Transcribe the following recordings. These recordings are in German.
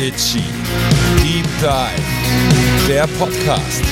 Itchy. Deep Dive. Der Podcast.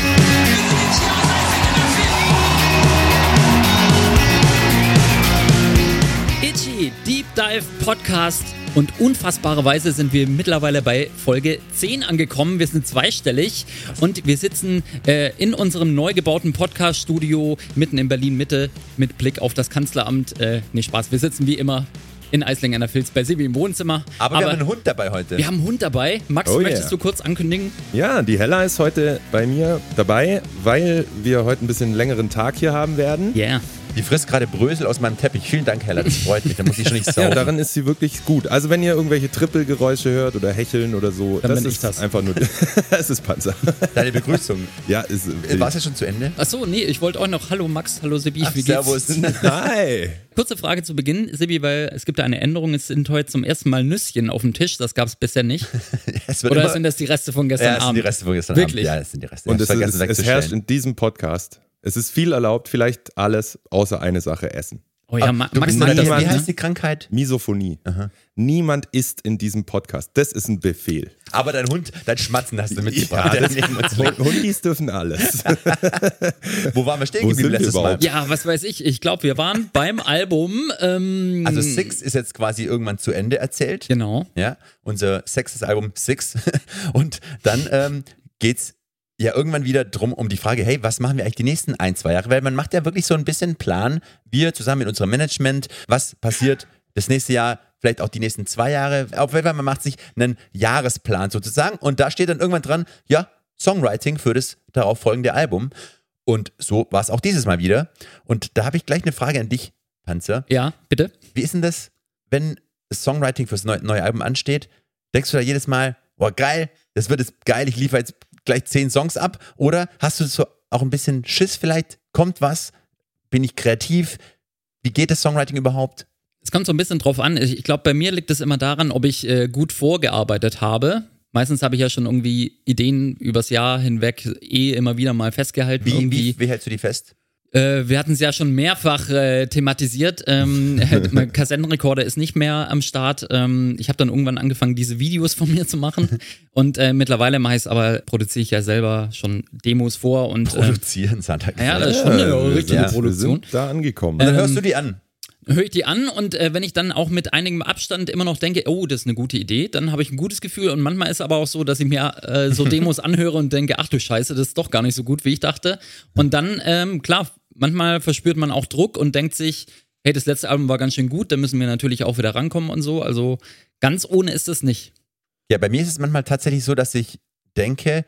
Itchy Deep Dive Podcast. Und unfassbarerweise sind wir mittlerweile bei Folge 10 angekommen. Wir sind zweistellig und wir sitzen äh, in unserem neu gebauten Podcast-Studio mitten in Berlin Mitte mit Blick auf das Kanzleramt. Äh, nee, Spaß. Wir sitzen wie immer in Eislingen an der Filz bei Sibi im Wohnzimmer. Aber, wir haben einen Hund dabei heute. Wir haben einen Hund dabei. Max, Oh möchtest yeah. du kurz ankündigen? Ja, die Hella ist heute bei mir dabei, weil wir heute ein bisschen längeren Tag hier haben werden. Yeah. Die frisst gerade Brösel aus meinem Teppich. Vielen Dank, Hella. Das freut mich. Da muss ich schon nicht Ja, saugen. daran ist sie wirklich gut. Also wenn ihr irgendwelche Trippelgeräusche hört oder Hecheln oder so, Dann das bin ich ist das. einfach nur, es ist Panzer. Deine Begrüßung. Ja, ist Äh, War es ja schon zu Ende? Achso, nee, ich wollte auch noch. Hallo Max, hallo Sibi, Ach, wie geht's? servus. Hi. Kurze Frage zu Beginn, Sibi, weil es gibt da eine Änderung. Es sind heute zum ersten Mal Nüsschen auf dem Tisch. Das gab es bisher nicht. Es wird Oder immer- sind das die Reste von gestern ja, es sind Abend? die Reste von gestern Wirklich? Abend. Ja, es sind die Reste. Und Ich es, hab's ist, vergessen es herrscht wegzustellen. in diesem Podcast. Es ist viel erlaubt, vielleicht alles außer eine Sache essen. Oh ja, Ma Du Max das der, wie nicht, heißt ne? die Krankheit? Misophonie. Niemand isst in diesem Podcast. Das ist ein Befehl. Aber dein Hund, dein Schmatzen hast du Ja, mitgebracht. liegt. Hundis dürfen alles. Wo waren wir stehen Wo geblieben letztes Mal? Ja, was weiß ich. Ich glaube, wir waren beim Album. Ähm, Also Six ist jetzt quasi irgendwann zu Ende erzählt. Genau. Ja, unser sechstes Album Six. Und dann ähm, geht's ja irgendwann wieder drum um die Frage, hey, was machen wir eigentlich die nächsten ein, zwei Jahre? Weil man macht ja wirklich so ein bisschen Plan, wir zusammen mit unserem Management, was passiert das nächste Jahr, vielleicht auch die nächsten zwei Jahre. Auf jeden Fall, man macht sich einen Jahresplan sozusagen und da steht dann irgendwann dran, ja, Songwriting für das darauf folgende Album. Und so war es auch dieses Mal wieder. Und da habe ich gleich eine Frage an dich, Panzer. Ja, bitte. Wie ist denn das, wenn Songwriting fürs neue, neue Album ansteht? Denkst du da jedes Mal, boah, geil, das wird jetzt geil, ich liefere jetzt gleich zehn Songs ab? Oder hast du so auch ein bisschen Schiss vielleicht? Kommt was? Bin ich kreativ? Wie geht das Songwriting überhaupt? Es kommt so ein bisschen drauf an. Ich, glaube, bei mir liegt es immer daran, ob ich äh, gut vorgearbeitet habe. Meistens habe ich ja schon irgendwie Ideen übers Jahr hinweg eh immer wieder mal festgehalten. Wie, wie, wie hältst du die fest? Äh, wir hatten es ja schon mehrfach äh, thematisiert. Ähm, mein Kassettenrekorder ist nicht mehr am Start. Ähm, ich habe dann irgendwann angefangen, diese Videos von mir zu machen. Und äh, mittlerweile mache ich es aber, produziere ich ja selber schon Demos vor. Und äh, Produzieren, Santa. ja, das ist schon eine richtige ja. Produktion. sind da angekommen. Und dann Ähm, hörst du die an. höre ich die an und äh, wenn ich dann auch mit einigem Abstand immer noch denke, oh, das ist eine gute Idee, dann habe ich ein gutes Gefühl und manchmal ist aber auch so, dass ich mir äh, so Demos anhöre und denke, ach du Scheiße, das ist doch gar nicht so gut, wie ich dachte. Und dann, ähm, klar, manchmal verspürt man auch Druck und denkt sich, hey, das letzte Album war ganz schön gut, da müssen wir natürlich auch wieder rankommen und so. Also ganz ohne ist es nicht. Ja, bei mir ist es manchmal tatsächlich so, dass ich denke,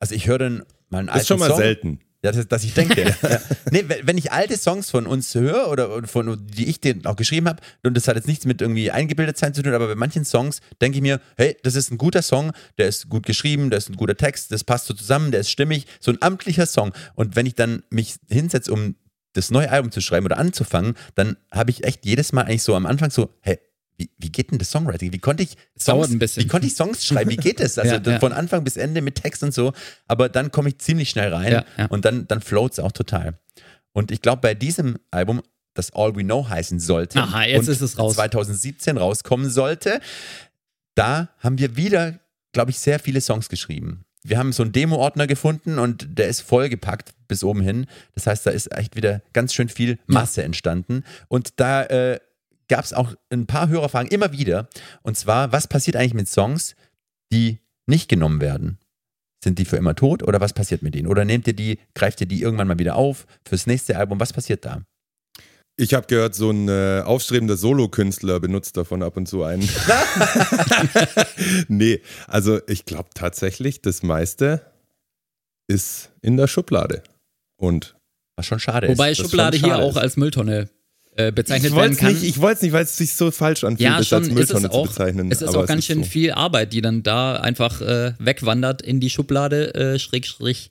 also ich höre dann mal einen alten ist schon mal Song. selten. Ja, dass, dass ich denke. ja. Nee, wenn ich alte Songs von uns höre oder oder von die ich den auch geschrieben habe, und das hat jetzt nichts mit irgendwie eingebildet sein zu tun, aber bei manchen Songs denke ich mir, hey, das ist ein guter Song, der ist gut geschrieben, der ist ein guter Text, das passt so zusammen, der ist stimmig, so ein amtlicher Song. Und wenn ich dann mich hinsetze, um das neue Album zu schreiben oder anzufangen, dann habe ich echt jedes Mal eigentlich so am Anfang so, hey, wie, wie geht denn das Songwriting? Wie konnte ich Songs, wie konnte ich Songs schreiben? Wie geht das? Also Ja, ja. von Anfang bis Ende mit Text und so. Aber dann komme ich ziemlich schnell rein ja. und dann, dann float es auch total. Und ich glaube, bei diesem Album, das All We Know heißen sollte Aha, jetzt und ist es raus. 2017 rauskommen sollte, da haben wir wieder, glaube ich, sehr viele Songs geschrieben. Wir haben so einen Demo-Ordner gefunden und der ist vollgepackt bis oben hin. Das heißt, da ist echt wieder ganz schön viel Masse entstanden. Und da äh, gab es auch ein paar Hörerfragen immer wieder. Und zwar, was passiert eigentlich mit Songs, die nicht genommen werden? Sind die für immer tot oder was passiert mit denen? Oder nehmt ihr die, greift ihr die irgendwann mal wieder auf fürs nächste Album? Was passiert da? Ich habe gehört, so ein äh, aufstrebender Solokünstler benutzt davon ab und zu einen. nee, also ich glaube tatsächlich, das meiste ist in der Schublade. Und Was schon schade Wobei ist. das Schublade hier schade auch ist. als Mülltonne äh, bezeichnet ich werden wollte es kann. nicht, ich wollt's nicht, weil es sich so falsch anfühlt, ja, schon als ist Mülltonne es auch, zu bezeichnen. Es ist auch ganz schön so. viel Arbeit, die dann da einfach äh, wegwandert in die Schublade, äh, Schrägstrich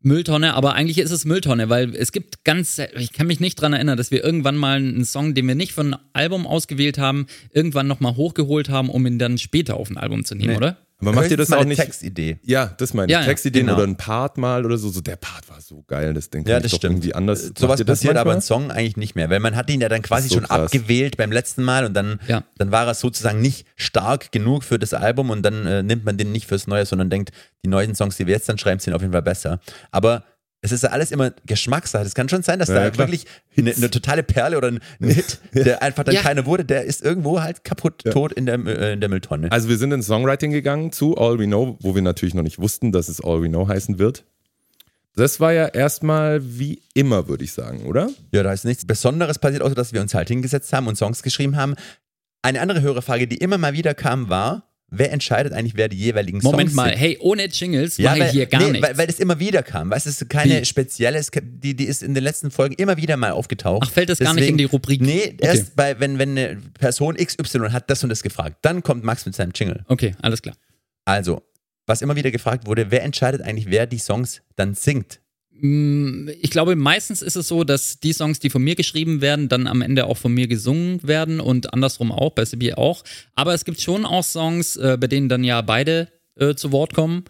Mülltonne. Aber eigentlich ist es Mülltonne, weil es gibt ganz, ich kann mich nicht dran erinnern, dass wir irgendwann mal einen Song, den wir nicht von einem Album ausgewählt haben, irgendwann nochmal hochgeholt haben, um ihn dann später auf ein Album zu nehmen, Nee. oder? Aber macht ihr das auch nicht? Textidee. Ja, das meine ich. Ja, Textideen genau. oder ein Part mal oder so. So der Part war so geil, das Ding Ja, das doch stimmt. irgendwie anders. Äh, Sowas ihr das passiert aber im Song eigentlich nicht mehr, weil man hat ihn ja dann quasi so schon krass. abgewählt beim letzten Mal und dann, Ja. dann war er sozusagen nicht stark genug für das Album und dann äh, nimmt man den nicht fürs Neue, sondern denkt, die neuen Songs, die wir jetzt dann schreiben, sind auf jeden Fall besser. Aber es ist ja alles immer Geschmackssache. Es kann schon sein, dass Ja, da ja, klar. wirklich eine, eine totale Perle oder ein, ein Hit, der einfach dann Ja. keiner wurde, der ist irgendwo halt kaputt, tot in der, äh, in der Mülltonne. Also wir sind ins Songwriting gegangen zu All We Know, wo wir natürlich noch nicht wussten, dass es All We Know heißen wird. Das war ja erstmal wie immer, würde ich sagen, oder? Ja, da ist nichts Besonderes passiert, außer dass wir uns halt hingesetzt haben und Songs geschrieben haben. Eine andere Hörerfrage, die immer mal wieder kam, war, wer entscheidet eigentlich, wer die jeweiligen Moment Songs mal, sind? hey, ohne Jingles Ja, mache weil, ich hier gar nee, nichts. weil, weil das immer wieder kam. Weißt du, es ist keine Wie? spezielle, die, die ist in den letzten Folgen immer wieder mal aufgetaucht. Ach, fällt das gar nicht in die Rubrik? Nee, Okay. erst bei, wenn, wenn eine Person XY hat das und das gefragt, dann kommt Max mit seinem Jingle. okay, alles klar. Also, was immer wieder gefragt wurde, wer entscheidet eigentlich, wer die Songs dann singt? Mm, Ich glaube, meistens ist es so, dass die Songs, die von mir geschrieben werden, dann am Ende auch von mir gesungen werden und andersrum auch, bei Sibi auch. Aber es gibt schon auch Songs, äh, bei denen dann ja beide äh, zu Wort kommen.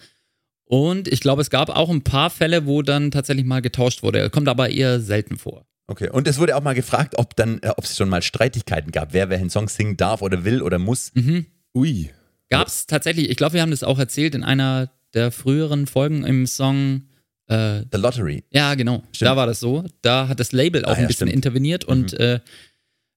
Und ich glaube, es gab auch ein paar Fälle, wo dann tatsächlich mal getauscht wurde. Kommt aber eher selten vor. Okay, und es wurde auch mal gefragt, ob dann, äh, ob es schon mal Streitigkeiten gab, wer welchen Song singen darf oder will oder muss. Mhm. Ui. Gab es tatsächlich, ich glaube, wir haben das auch erzählt in einer der früheren Folgen im Song. Äh, The Lottery. ja, genau. Stimmt. Da war das so. Da hat das Label auch Ah, ein ja, bisschen stimmt. interveniert und äh,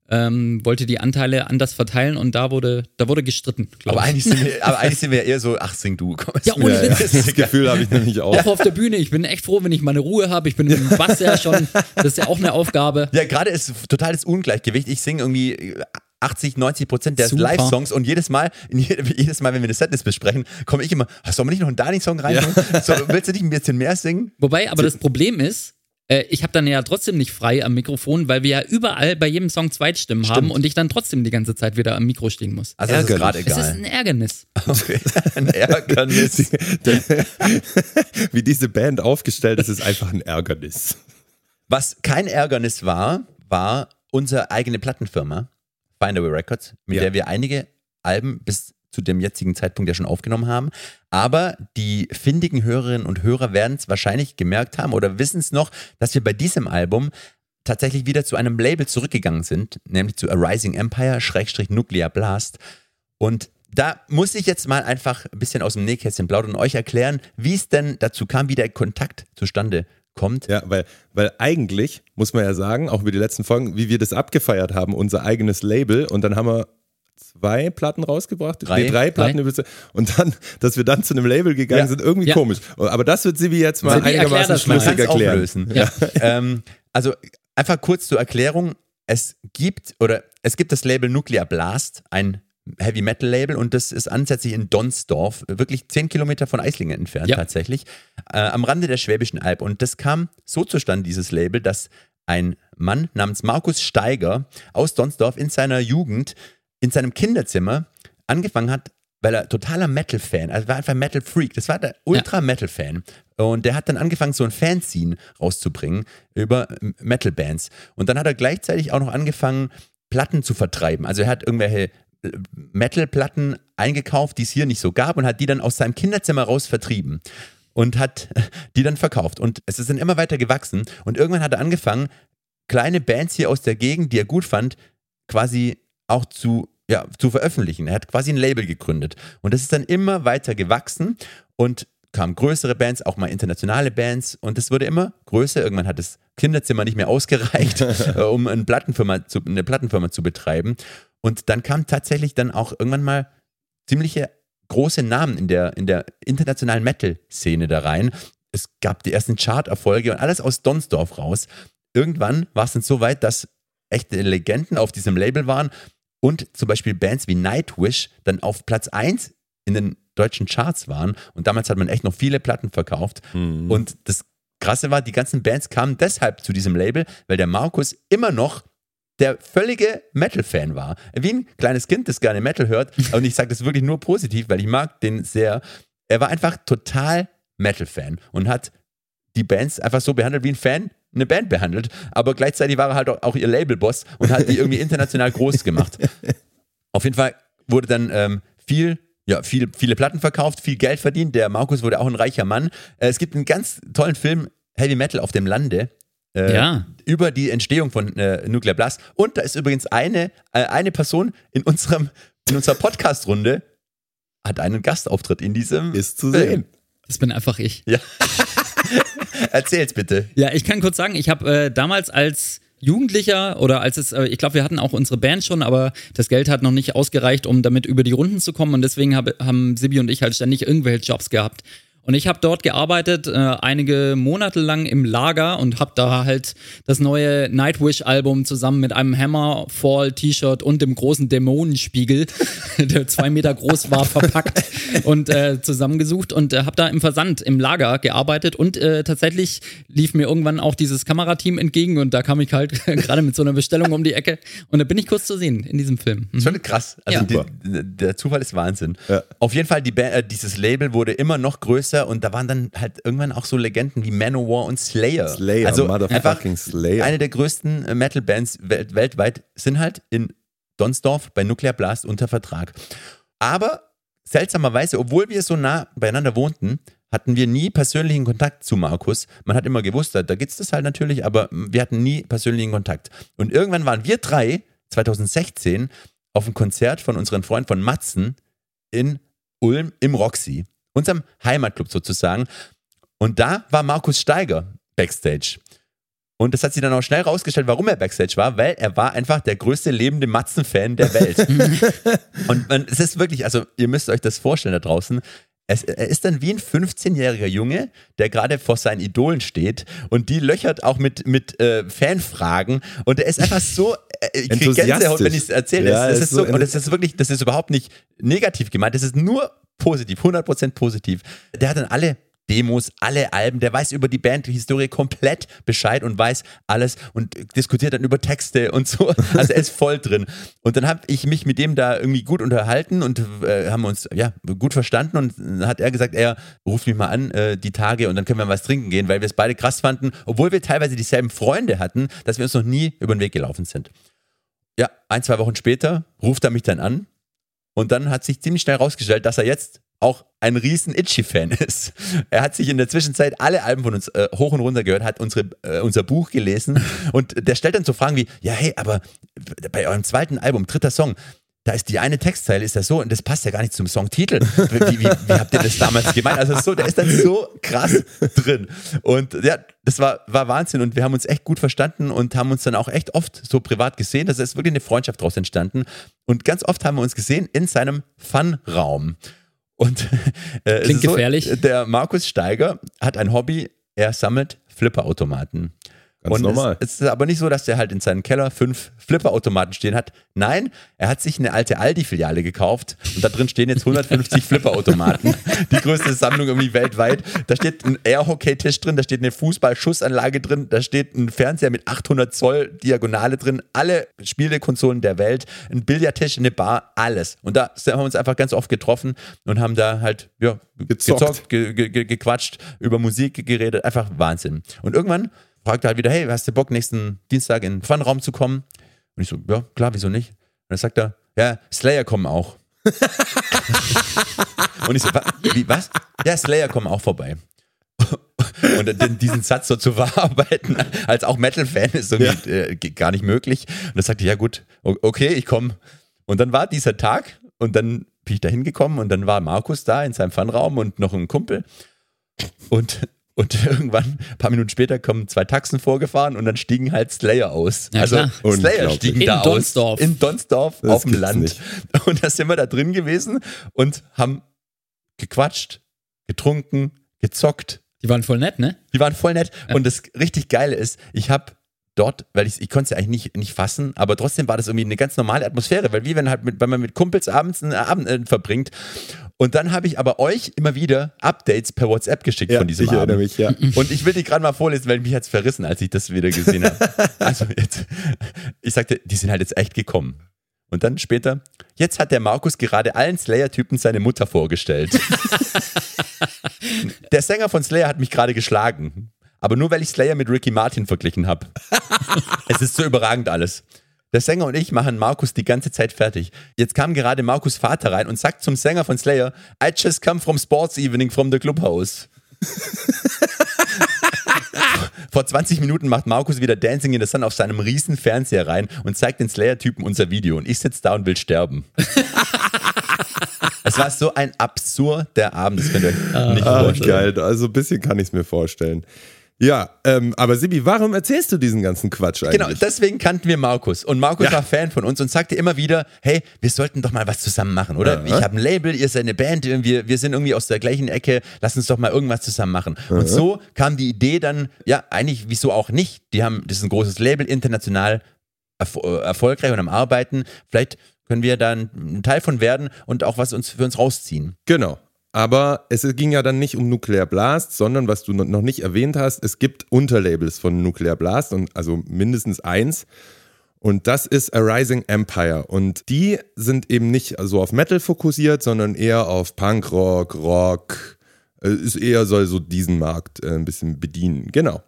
ähm, wollte die Anteile anders verteilen und da wurde, da wurde gestritten. Aber ich. eigentlich, sind wir, aber eigentlich sind wir eher so, ach, sing du. Komm, Ja, ohne Ja, ja. Das Gefühl habe ich nämlich auch. Auch auf der Bühne. Ich bin echt froh, wenn ich meine Ruhe habe. Ich bin im Bass ja schon. Das ist ja auch eine Aufgabe. Ja, gerade ist totales Ungleichgewicht. Ich singe irgendwie 80, 90 Prozent der. Live-Songs und jedes Mal, jedes Mal, wenn wir eine Setlist besprechen, komme ich immer, "Ah, soll man nicht noch einen Dani-Song rein? So, willst du nicht ein bisschen mehr singen? Wobei, aber das Problem ist, äh, ich habe dann ja trotzdem nicht frei am Mikrofon, weil wir ja überall bei jedem Song Zweitstimmen haben Stimmt. und ich dann trotzdem die ganze Zeit wieder am Mikro stehen muss. Also das ist gerade Es ist egal. ein Ärgernis. Okay. Ein Ärgernis. Wie diese Band aufgestellt ist, ist einfach ein Ärgernis. Was kein Ärgernis war, war unsere eigene Plattenfirma, Findaway Records, mit Ja. der wir einige Alben bis zu dem jetzigen Zeitpunkt ja schon aufgenommen haben. Aber die findigen Hörerinnen und Hörer werden es wahrscheinlich gemerkt haben oder wissen es noch, dass wir bei diesem Album tatsächlich wieder zu einem Label zurückgegangen sind, nämlich zu A Rising Empire, Schrägstrich Nuclear Blast. Und da muss ich jetzt mal einfach ein bisschen aus dem Nähkästchen plaudern und euch erklären, wie es denn dazu kam, wie der Kontakt zustande kommt. Ja, weil, weil eigentlich, muss man ja sagen, auch über die letzten Folgen, wie wir das abgefeiert haben, unser eigenes Label und dann haben wir zwei Platten rausgebracht, Drei. Nee, drei Platten übrigens. und dann, dass wir dann zu einem Label gegangen Ja. sind, irgendwie Ja. komisch. Aber das wird Sibi jetzt mal Sibi, einigermaßen schlüssig erklären. Ja. ähm, also einfach kurz zur Erklärung. Es gibt oder es gibt das Label Nuclear Blast, ein Heavy Metal Label und das ist ansässig in Donsdorf, wirklich zehn Kilometer von Eislingen entfernt Ja. tatsächlich, äh, am Rande der Schwäbischen Alb. Und das kam so zustande, dieses Label, dass ein Mann namens Markus Steiger aus Donsdorf in seiner Jugend in seinem Kinderzimmer angefangen hat, weil er totaler Metal-Fan, also war einfach Metal-Freak, das war der Ultra-Metal-Fan. Und der hat dann angefangen, so ein Fanzine rauszubringen über ähm, Metal-Bands. Und dann hat er gleichzeitig auch noch angefangen, Platten zu vertreiben. Also er hat irgendwelche Metal-Platten eingekauft, die es hier nicht so gab und hat die dann aus seinem Kinderzimmer raus vertrieben und hat die dann verkauft. Und es ist dann immer weiter gewachsen. Und irgendwann hat er angefangen, kleine Bands hier aus der Gegend, die er gut fand, quasi auch zu, ja, zu veröffentlichen. Er hat quasi ein Label gegründet. Und das ist dann immer weiter gewachsen und kamen größere Bands, auch mal internationale Bands und es wurde immer größer. Irgendwann hat das Kinderzimmer nicht mehr ausgereicht, äh, um eine Plattenfirma, zu, eine Plattenfirma zu betreiben. Und dann kamen tatsächlich dann auch irgendwann mal ziemliche große Namen in der, in der internationalen Metal-Szene da rein. Es gab die ersten Chart-Erfolge und alles aus Donsdorf raus. Irgendwann war es dann so weit, dass echte Legenden auf diesem Label waren und zum Beispiel Bands wie Nightwish dann auf Platz 1 in den deutschen Charts waren. Und damals hat man echt noch viele Platten verkauft. Und das Krasse war, die ganzen Bands kamen deshalb zu diesem Label, weil der Markus immer noch der völlige Metal-Fan war. Wie ein kleines Kind, das gerne Metal hört. Und ich sage das wirklich nur positiv, weil ich mag den sehr. Er war einfach total Metal-Fan und hat die Bands einfach so behandelt, wie ein Fan eine Band behandelt. Aber gleichzeitig war er halt auch, auch ihr Labelboss und hat die irgendwie international groß gemacht. Auf jeden Fall wurde dann ähm, viel ja, viel, viele Platten verkauft, viel Geld verdient. Der Markus wurde auch ein reicher Mann. Äh, es gibt einen ganz tollen Film, Heavy Metal auf dem Lande. Äh, Ja. Über die Entstehung von äh, Nuclear Blast. Und da ist übrigens eine, äh, eine Person in unserem, in unserer Podcast-Runde, hat einen Gastauftritt in diesem. Ist zu sehen. Das bin einfach ich. Ja. Erzähl's bitte. Ja, ich kann kurz sagen, ich habe äh, damals als Jugendlicher oder als es, äh, ich glaube, wir hatten auch unsere Band schon, aber das Geld hat noch nicht ausgereicht, um damit über die Runden zu kommen und deswegen hab, haben Sibi und ich halt ständig irgendwelche Jobs gehabt. Und ich habe dort gearbeitet, äh, einige Monate lang im Lager und habe da halt das neue Nightwish-Album zusammen mit einem Hammerfall-T-Shirt und dem großen Dämonenspiegel, der zwei Meter groß war, verpackt und äh, zusammengesucht und äh, habe da im Versand im Lager gearbeitet und äh, tatsächlich lief mir irgendwann auch dieses Kamerateam entgegen und da kam ich halt gerade mit so einer Bestellung um die Ecke und da bin ich kurz zu sehen in diesem Film. Mhm. Schon krass. Also Ja. die, der Zufall ist Wahnsinn. Ja. Auf jeden Fall, die Ba- äh, dieses Label wurde immer noch größer und da waren dann halt irgendwann auch so Legenden wie Manowar und Slayer. Slayer, also motherfucking einfach Slayer. Eine der größten äh, Metal-Bands wel weltweit sind halt in Donsdorf bei Nuclear Blast unter Vertrag. Aber seltsamerweise, obwohl wir so nah beieinander wohnten, hatten wir nie persönlichen Kontakt zu Markus. Man hat immer gewusst, da, da gibt's das halt natürlich, aber wir hatten nie persönlichen Kontakt. Und irgendwann waren wir drei, 2016, auf einem Konzert von unseren Freunden von Matzen in Ulm im Roxy, unserem Heimatclub sozusagen. Und da war Markus Steiger backstage. Und das hat sich dann auch schnell rausgestellt, warum er Backstage war, weil er war einfach der größte lebende Matzen-Fan der Welt. und man, es ist wirklich, also ihr müsst euch das vorstellen da draußen. Es, er ist dann wie ein 15-jähriger Junge, der gerade vor seinen Idolen steht und die löchert auch mit, mit äh, Fanfragen und er ist einfach so, äh, ich krieg Gänsehaut, wenn ich es erzähle. Ja, es, es ist so, und es ist wirklich, das ist überhaupt nicht negativ gemeint, das ist nur positiv, 100% positiv. Der hat dann alle Demos, alle Alben, der weiß über die Bandhistorie komplett Bescheid und weiß alles und diskutiert dann über Texte und so. Also er ist voll drin. Und dann habe ich mich mit dem da irgendwie gut unterhalten und äh, haben uns ja gut verstanden und dann hat er gesagt, er ruft mich mal an äh, die Tage und dann können wir was trinken gehen, weil wir es beide krass fanden, obwohl wir teilweise dieselben Freunde hatten, dass wir uns noch nie über den Weg gelaufen sind. Ja, ein, zwei Wochen später ruft er mich dann an und dann hat sich ziemlich schnell rausgestellt, dass er jetzt auch ein riesen Itchy-Fan ist. Er hat sich in der Zwischenzeit alle Alben von uns äh, hoch und runter gehört, hat unsere, äh, unser Buch gelesen und der stellt dann so Fragen wie, ja hey, aber bei eurem zweiten Album, dritter Song, da ist die eine Textzeile, ist das so, und das passt ja gar nicht zum Songtitel. Wie, wie, wie habt ihr das damals gemeint? Also so, der ist dann so krass drin. Und ja, das war, war Wahnsinn und wir haben uns echt gut verstanden und haben uns dann auch echt oft so privat gesehen. Also es ist wirklich eine Freundschaft daraus entstanden. Und ganz oft haben wir uns gesehen in seinem Fun-Raum. Und äh, Klingt ist gefährlich. der Markus Steiger hat ein Hobby, er sammelt Flipperautomaten. Ganz und normal. Es, es ist aber nicht so, dass der halt in seinem Keller fünf Flipperautomaten stehen hat. Nein, er hat sich eine alte Aldi-Filiale gekauft und da drin stehen jetzt 150 Flipperautomaten. Die größte Sammlung irgendwie weltweit. Da steht ein Air-Hockey-Tisch drin, da steht eine Fußball-Schussanlage drin, da steht ein Fernseher mit 800 Zoll Diagonale drin, alle Spielekonsolen der Welt, ein Billardtisch, eine Bar, alles. Und da haben wir uns einfach ganz oft getroffen und haben da halt ja, Gezockt. gezockt, ge ge ge gequatscht, über Musik geredet, einfach Wahnsinn. Und irgendwann fragt er halt wieder, hey, hast du Bock, nächsten Dienstag in den Funraum zu kommen? Und ich so, ja, klar, wieso nicht? Und dann sagt er, ja, Slayer kommen auch. Und ich so, wa wie, was? Ja, Slayer kommen auch vorbei. Und dann diesen Satz so zu verarbeiten, als auch Metal-Fan, ist irgendwie äh, geht gar nicht möglich. Und dann sagte ich, ja gut, okay, ich komme. Und dann war dieser Tag und dann bin ich da hingekommen und dann war Markus da in seinem Funraum und noch ein Kumpel. Und, und irgendwann, ein paar Minuten später, kommen zwei Taxen vorgefahren und dann stiegen halt Slayer aus. Ja, also klar. Slayer stiegen In da Donsdorf. aus. In Donsdorf Das auf dem Land. nicht. Und da sind wir da drin gewesen und haben gequatscht, getrunken, gezockt. Die waren voll nett, ne? Die waren voll nett. Und das richtig Geile ist, ich habe dort, weil ich, ich konnte es ja eigentlich nicht, nicht fassen, aber trotzdem war das irgendwie eine ganz normale Atmosphäre, weil wie wenn halt mit, wenn man mit Kumpels abends einen Abend äh, verbringt. Und dann habe ich aber euch immer wieder Updates per WhatsApp geschickt Ja, von diesem ich Abend. mich, ja. Und ich will die gerade mal vorlesen, weil mich hat's verrissen, als ich das wieder gesehen habe. Also jetzt, ich sagte, die sind halt jetzt echt gekommen. Und dann später, jetzt hat der Markus gerade allen Slayer-Typen seine Mutter vorgestellt. der Sänger von Slayer hat mich gerade geschlagen. Aber nur weil ich Slayer mit Ricky Martin verglichen habe. es ist so überragend alles. Der Sänger und ich machen Markus die ganze Zeit fertig. Jetzt kam gerade Markus Vater rein und sagt zum Sänger von Slayer, I just come from sports evening from the clubhouse. Vor 20 Minuten macht Markus wieder Dancing in the Sun auf seinem riesen Fernseher rein und zeigt den Slayer-Typen unser Video und ich sitze da und will sterben. es war so ein absurder Abend, das könnt ihr euch nicht Ah, vorstellen. geil. Also ein bisschen kann ich es mir vorstellen. Ja, ähm, aber Sibi, warum erzählst du diesen ganzen Quatsch eigentlich? Genau, deswegen kannten wir Markus. Und Markus Ja. war Fan von uns und sagte immer wieder, hey, wir sollten doch mal was zusammen machen, oder? Ja. Ich habe ein Label, ihr seid eine Band, wir, wir sind irgendwie aus der gleichen Ecke, lass uns doch mal irgendwas zusammen machen. Und so kam die Idee dann, ja, eigentlich, wieso auch nicht? Die haben, das ist ein großes Label, international erfo äh, erfolgreich und am Arbeiten. Vielleicht können wir da ein, ein Teil von werden und auch was uns für uns rausziehen. Genau. Aber es ging ja dann nicht um Nuclear Blast, sondern was du noch nicht erwähnt hast, es gibt Unterlabels von Nuclear Blast und also mindestens eins. Und das ist A Rising Empire. Und die sind eben nicht so auf Metal fokussiert, sondern eher auf Punkrock, Rock. Äh, Ist eher soll so diesen Markt äh, ein bisschen bedienen. Genau.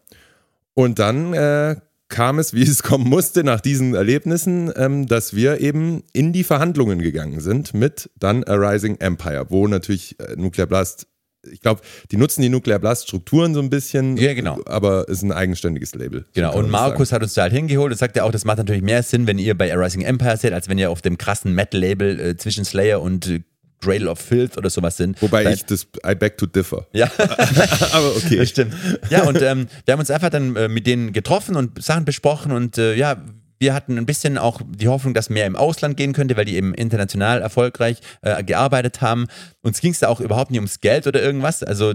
Und dann äh, kam es, wie es kommen musste, nach diesen Erlebnissen, ähm, dass wir eben in die Verhandlungen gegangen sind mit dann A Rising Empire, wo natürlich äh, Nuclear Blast, ich glaube, die nutzen die Nuclear Blast Strukturen so ein bisschen, Ja, genau. aber ist ein eigenständiges Label. Genau, und Markus hat uns da halt hingeholt und sagt ja auch, das macht natürlich mehr Sinn, wenn ihr bei A Rising Empire seid, als wenn ihr auf dem krassen Metal-Label äh, zwischen Slayer und äh, Cradle of Filth oder sowas sind. Wobei Weil- ich das, I beg to differ. Ja, Aber okay. das stimmt. Ja, und ähm, wir haben uns einfach dann äh, mit denen getroffen und Sachen besprochen und äh, ja, wir hatten ein bisschen auch die Hoffnung, dass mehr im Ausland gehen könnte, weil die eben international erfolgreich äh, gearbeitet haben. Uns ging es da auch überhaupt nicht ums Geld oder irgendwas. Also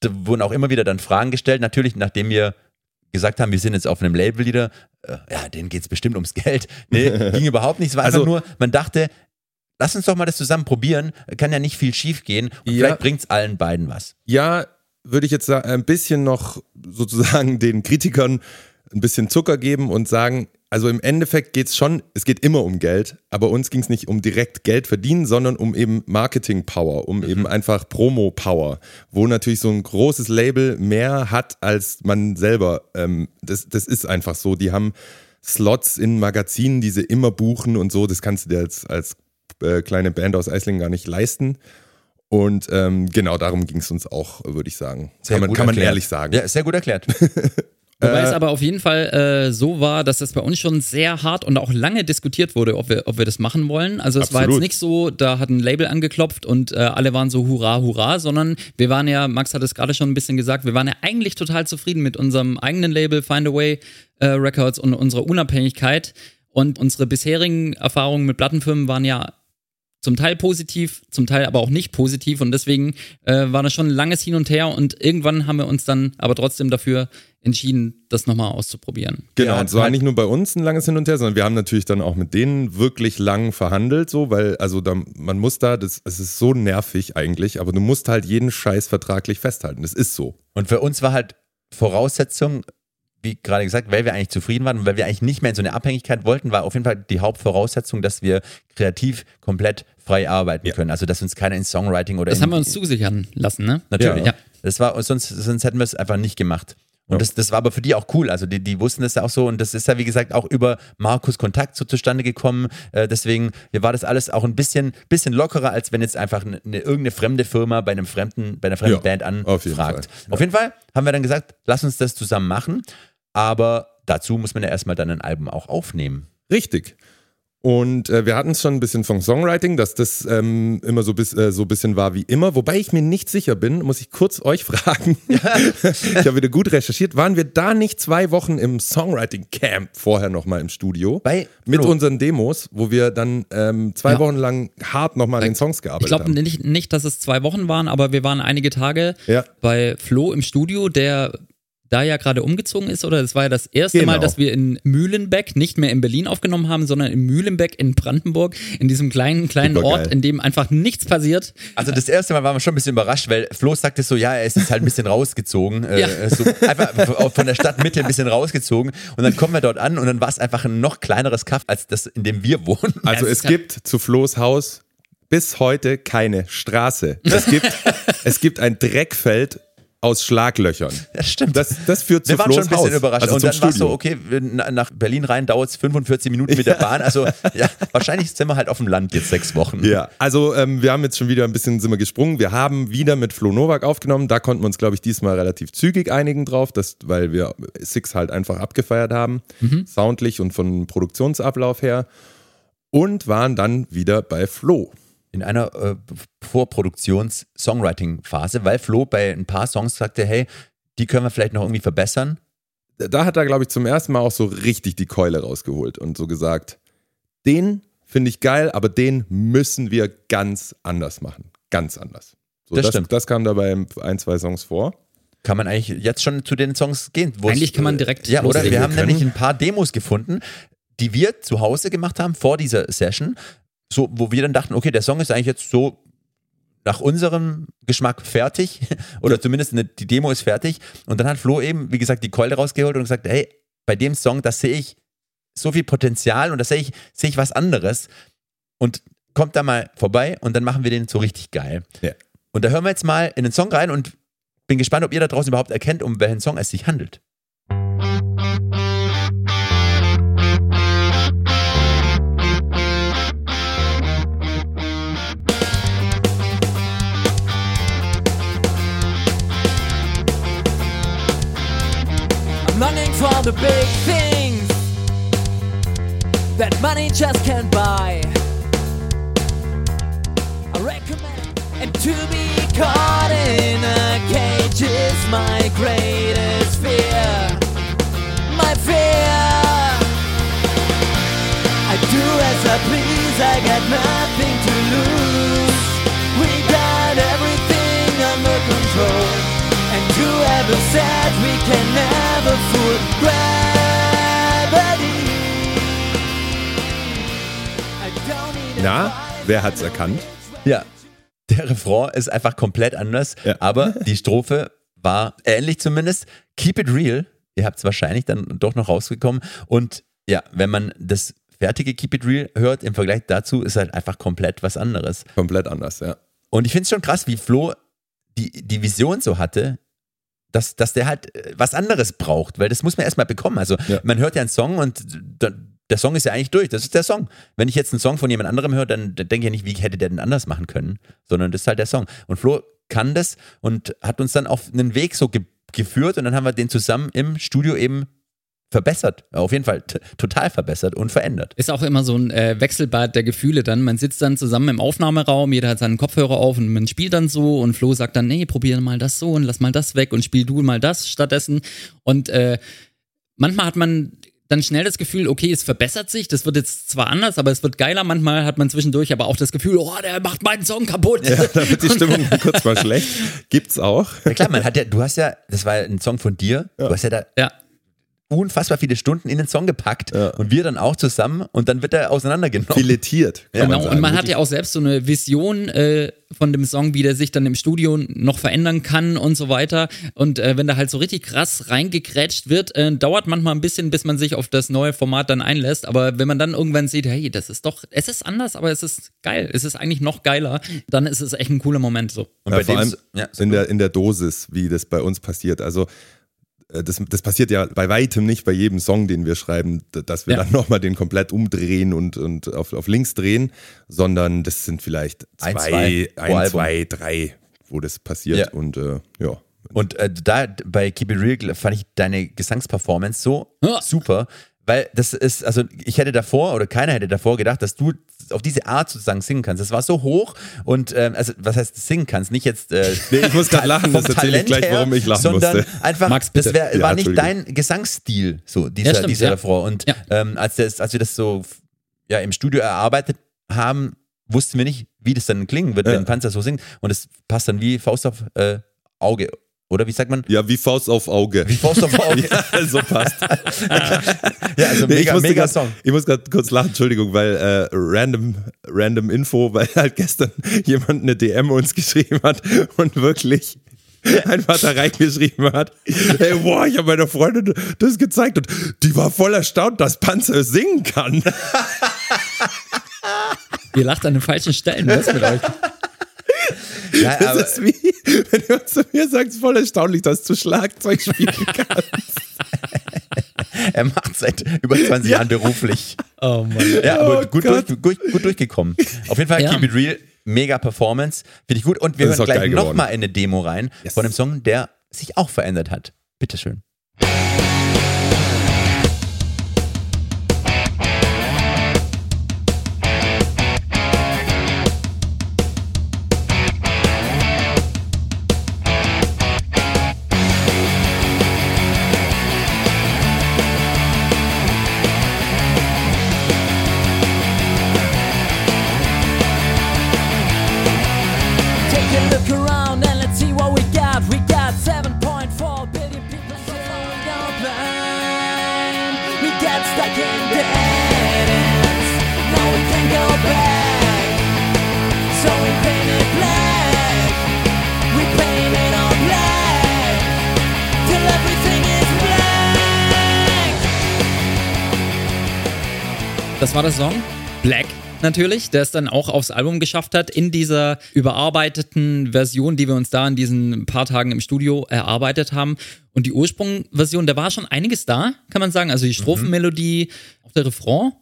da wurden auch immer wieder dann Fragen gestellt. Natürlich, nachdem wir gesagt haben, wir sind jetzt auf einem Label wieder, äh, ja, denen geht es bestimmt ums Geld. Nee, ging überhaupt nicht. Es war Also- einfach nur, man dachte, lass uns doch mal das zusammen probieren. Kann ja nicht viel schief gehen und Ja. vielleicht bringt es allen beiden was. Ja, würde ich jetzt ein bisschen noch sozusagen den Kritikern ein bisschen Zucker geben und sagen, also im Endeffekt geht es schon, es geht immer um Geld, aber uns ging es nicht um direkt Geld verdienen, sondern um eben Marketing-Power, um eben einfach Promo-Power, wo natürlich so ein großes Label mehr hat als man selber. Ähm, das, das ist einfach so. Die haben Slots in Magazinen, die sie immer buchen und so. Das kannst du dir als, als äh, kleine Band aus Eislingen gar nicht leisten. Und ähm, genau darum ging es uns auch, würde ich sagen. kann man, gut kann man erklärt. ehrlich sagen. Ja, sehr gut erklärt. Wobei es aber auf jeden Fall äh, so war, dass das bei uns schon sehr hart und auch lange diskutiert wurde, ob wir, ob wir das machen wollen. Also es war Absolut. jetzt nicht so, da hat ein Label angeklopft und äh, alle waren so hurra, hurra, sondern wir waren ja, Max hat es gerade schon ein bisschen gesagt, wir waren ja eigentlich total zufrieden mit unserem eigenen Label Find Away äh, Records und unserer Unabhängigkeit. Und unsere bisherigen Erfahrungen mit Plattenfirmen waren ja zum Teil positiv, zum Teil aber auch nicht positiv und deswegen äh, war das schon ein langes Hin und Her und irgendwann haben wir uns dann aber trotzdem dafür entschieden, das nochmal auszuprobieren. Genau, Ja, und es war nicht nur bei uns ein langes Hin und Her, sondern wir haben natürlich dann auch mit denen wirklich lang verhandelt, so, weil, also da, man muss da, das, es ist so nervig eigentlich, aber du musst halt jeden Scheiß vertraglich festhalten. Das ist so. Und für uns war halt Voraussetzung, wie gerade gesagt, weil wir eigentlich zufrieden waren und weil wir eigentlich nicht mehr in so eine Abhängigkeit wollten, war auf jeden Fall die Hauptvoraussetzung, dass wir kreativ komplett frei arbeiten Ja. können. Also dass uns keiner in Songwriting oder Das haben wir uns zusichern lassen, ne? Natürlich. Ja. Das war, sonst, sonst hätten wir es einfach nicht gemacht. Und Ja. das, das war aber für die auch cool. Also die, die wussten das ja auch so und das ist ja wie gesagt auch über Markus Kontakt so zustande gekommen. Äh, deswegen war das alles auch ein bisschen, bisschen lockerer, als wenn jetzt einfach eine, eine, irgendeine fremde Firma bei einem fremden, bei einer fremden Ja, Band auf jeden anfragt. Fall. Auf jeden Fall haben wir dann gesagt, lass uns das zusammen machen. Aber dazu muss man ja erstmal dann ein Album auch aufnehmen. Richtig. Und äh, wir hatten es schon ein bisschen vom Songwriting, dass das ähm, immer so, bis, äh, so ein bisschen war wie immer. Wobei ich mir nicht sicher bin, muss ich kurz euch fragen. ich habe wieder gut recherchiert. Waren wir da nicht zwei Wochen im Songwriting-Camp vorher nochmal im Studio? Bei mit Flo. unseren Demos, wo wir dann ähm, zwei Ja. Wochen lang hart nochmal an den Songs Ich gearbeitet glaube haben. nicht, nicht, dass es zwei Wochen waren, aber wir waren einige Tage Ja. bei Flo im Studio, der da ja gerade umgezogen ist, oder das war ja das erste Genau. Mal, dass wir in Mühlenbeck nicht mehr in Berlin aufgenommen haben, sondern in Mühlenbeck in Brandenburg, in diesem kleinen, kleinen. Ort, in dem einfach nichts passiert. Also das erste Mal waren wir schon ein bisschen überrascht, weil Flo sagte so, ja, er ist jetzt halt ein bisschen rausgezogen. Äh, Ja. so einfach von der Stadtmitte ein bisschen rausgezogen. Und dann kommen wir dort an und dann war es einfach ein noch kleineres Kaff als das, in dem wir wohnen. Also Es gibt zu Flo's Haus bis heute keine Straße. Es gibt, es gibt ein Dreckfeld aus Schlaglöchern. Das stimmt. Das, das führt zu wir waren schon Flo's ein bisschen Haus. überrascht. Also und dann war es so, okay, nach Berlin rein dauert es 45 Minuten mit der Bahn. Also ja, wahrscheinlich sind wir halt auf dem Land jetzt sechs Wochen. Ja, also ähm, wir haben jetzt schon wieder ein bisschen sind wir gesprungen. Wir haben wieder mit Flo Novak aufgenommen. Da konnten wir uns, glaube ich, diesmal relativ zügig einigen drauf, dass, weil wir Six halt einfach abgefeiert haben, soundlich und von Produktionsablauf her. Und waren dann wieder bei Flo. In einer äh, Vorproduktions-Songwriting-Phase, weil Flo bei ein paar Songs sagte, hey, die können wir vielleicht noch irgendwie verbessern. Da hat er, glaube ich, zum ersten Mal auch so richtig die Keule rausgeholt und so gesagt, den finde ich geil, aber den müssen wir ganz anders machen. Ganz anders. So, Das das, stimmt. das kam da bei ein, zwei Songs vor. Kann man eigentlich jetzt schon zu den Songs gehen? Eigentlich kann man äh, direkt Ja, oder? Wir haben können. nämlich ein paar Demos gefunden, die wir zu Hause gemacht haben vor dieser Session, so, wo wir dann dachten, okay, der Song ist eigentlich jetzt so nach unserem Geschmack fertig oder zumindest eine, die Demo ist fertig. Und dann hat Flo eben, wie gesagt, die Keule rausgeholt und gesagt, hey, bei dem Song, da sehe ich so viel Potenzial und da sehe ich, sehe ich was anderes. Und kommt da mal vorbei und dann machen wir den so richtig geil. Ja. Und da hören wir jetzt mal in den Song rein und bin gespannt, ob ihr da draußen überhaupt erkennt, um welchen Song es sich handelt. The big things that money just can't buy. I recommend, and to be caught in a cage is my greatest fear. My fear. I do as I please, I got nothing to lose. Whoever said we can never fool gravity. Na, wer hat's erkannt? Ja. Der Refrain ist einfach komplett anders, Ja. aber die Strophe war ähnlich zumindest. Keep it real. Ihr habt es wahrscheinlich dann doch noch rausgekommen. Und ja, wenn man das fertige Keep it real hört, im Vergleich dazu ist halt einfach komplett was anderes. Komplett anders, ja. Und ich finde es schon krass, wie Flo die, die Vision so hatte, dass, dass der halt äh, was anderes braucht, weil das muss man erstmal bekommen. Also Ja. man hört ja einen Song und der Song ist ja eigentlich durch. Das ist der Song. Wenn ich jetzt einen Song von jemand anderem höre, dann, dann denke ich ja nicht, wie hätte der denn anders machen können, sondern das ist halt der Song. Und Flo kann das und hat uns dann auf einen Weg so ge geführt und dann haben wir den zusammen im Studio eben verbessert. Auf jeden Fall total verbessert und verändert. Ist auch immer so ein äh, Wechselbad der Gefühle dann. Man sitzt dann zusammen im Aufnahmeraum, jeder hat seinen Kopfhörer auf und man spielt dann so und Flo sagt dann, nee, probier mal das so und lass mal das weg und spiel du mal das stattdessen. Und äh, manchmal hat man dann schnell das Gefühl, okay, es verbessert sich, das wird jetzt zwar anders, aber es wird geiler. Manchmal hat man zwischendurch aber auch das Gefühl, oh, der macht meinen Song kaputt. Ja, da wird die Stimmung kurz mal schlecht. Gibt's auch. Ja klar, man hat ja, du hast ja, das war ja ein Song von dir, du hast ja da Ja. Unfassbar viele Stunden in den Song gepackt Ja. und wir dann auch zusammen und dann wird er auseinandergenommen. Filetiert. Kann Genau, man sagen. und man hat ja auch selbst so eine Vision äh, von dem Song, wie der sich dann im Studio noch verändern kann und so weiter. Und äh, wenn da halt so richtig krass reingekrätscht wird, äh, dauert manchmal ein bisschen, bis man sich auf das neue Format dann einlässt. Aber wenn man dann irgendwann sieht, hey, das ist doch, es ist anders, aber es ist geil, es ist eigentlich noch geiler, dann ist es echt ein cooler Moment so. Und ja, bei vor allem ja, in, der, in der Dosis, wie das bei uns passiert. Also das, das passiert ja bei weitem nicht bei jedem Song, den wir schreiben, dass wir Ja. dann nochmal den komplett umdrehen und, und auf, auf links drehen, sondern das sind vielleicht zwei, Ein, zwei ein, zwei, drei, wo das passiert. Ja. Und äh, ja. Und äh, da bei Keep It Real fand ich deine Gesangsperformance so Ja. super, weil das ist, also ich hätte davor oder keiner hätte davor gedacht, dass du auf diese Art sozusagen singen kannst. Das war so hoch und ähm, also was heißt singen kannst? Nicht jetzt. Äh, ich muss grad lachen, das erzähle ich gleich, her, warum ich lachen sondern musste. Einfach, Max, das bitte. wär, Ja, war nicht dein Gesangsstil, so dieser, Ja, stimmt, dieser ja. Refrain. Und Ja. ähm, als, das, als wir das so ja, im Studio erarbeitet haben, wussten wir nicht, wie das dann klingen wird, wenn Panzer so singt. Und es passt dann wie Faust auf äh, Auge. Oder wie sagt man? ja, wie Faust auf Auge. Wie Faust auf Auge. Ja, so passt. Ja, also Nee, ich mega, musste mega grad, Song. Ich muss gerade kurz lachen, Entschuldigung, weil äh, random, random Info, weil halt gestern jemand eine DM uns geschrieben hat und wirklich einfach da reingeschrieben hat, hey, boah, ich habe meiner Freundin das gezeigt und die war voll erstaunt, dass Panzer singen kann. Ihr lacht an den falschen Stellen, was mit euch? Ja, Das aber ist wie, wenn jemand zu mir sagt, es ist voll erstaunlich, dass du Schlagzeug spielen kannst. er macht seit über 20 Jahren beruflich. Oh Mann. Ja, aber Oh gut, Gott. durch, gut, gut durchgekommen. Auf jeden Fall Ja. Keep It Real, mega Performance. Finde ich gut. Und wir Das hören gleich nochmal in eine Demo rein Yes. von einem Song, der sich auch verändert hat. Bitteschön. Das war der Song Black natürlich, der es dann auch aufs Album geschafft hat, in dieser überarbeiteten Version, die wir uns da in diesen paar Tagen im Studio erarbeitet haben. Und die Ursprungversion, da war schon einiges da, kann man sagen. Also die Strophenmelodie, auch der Refrain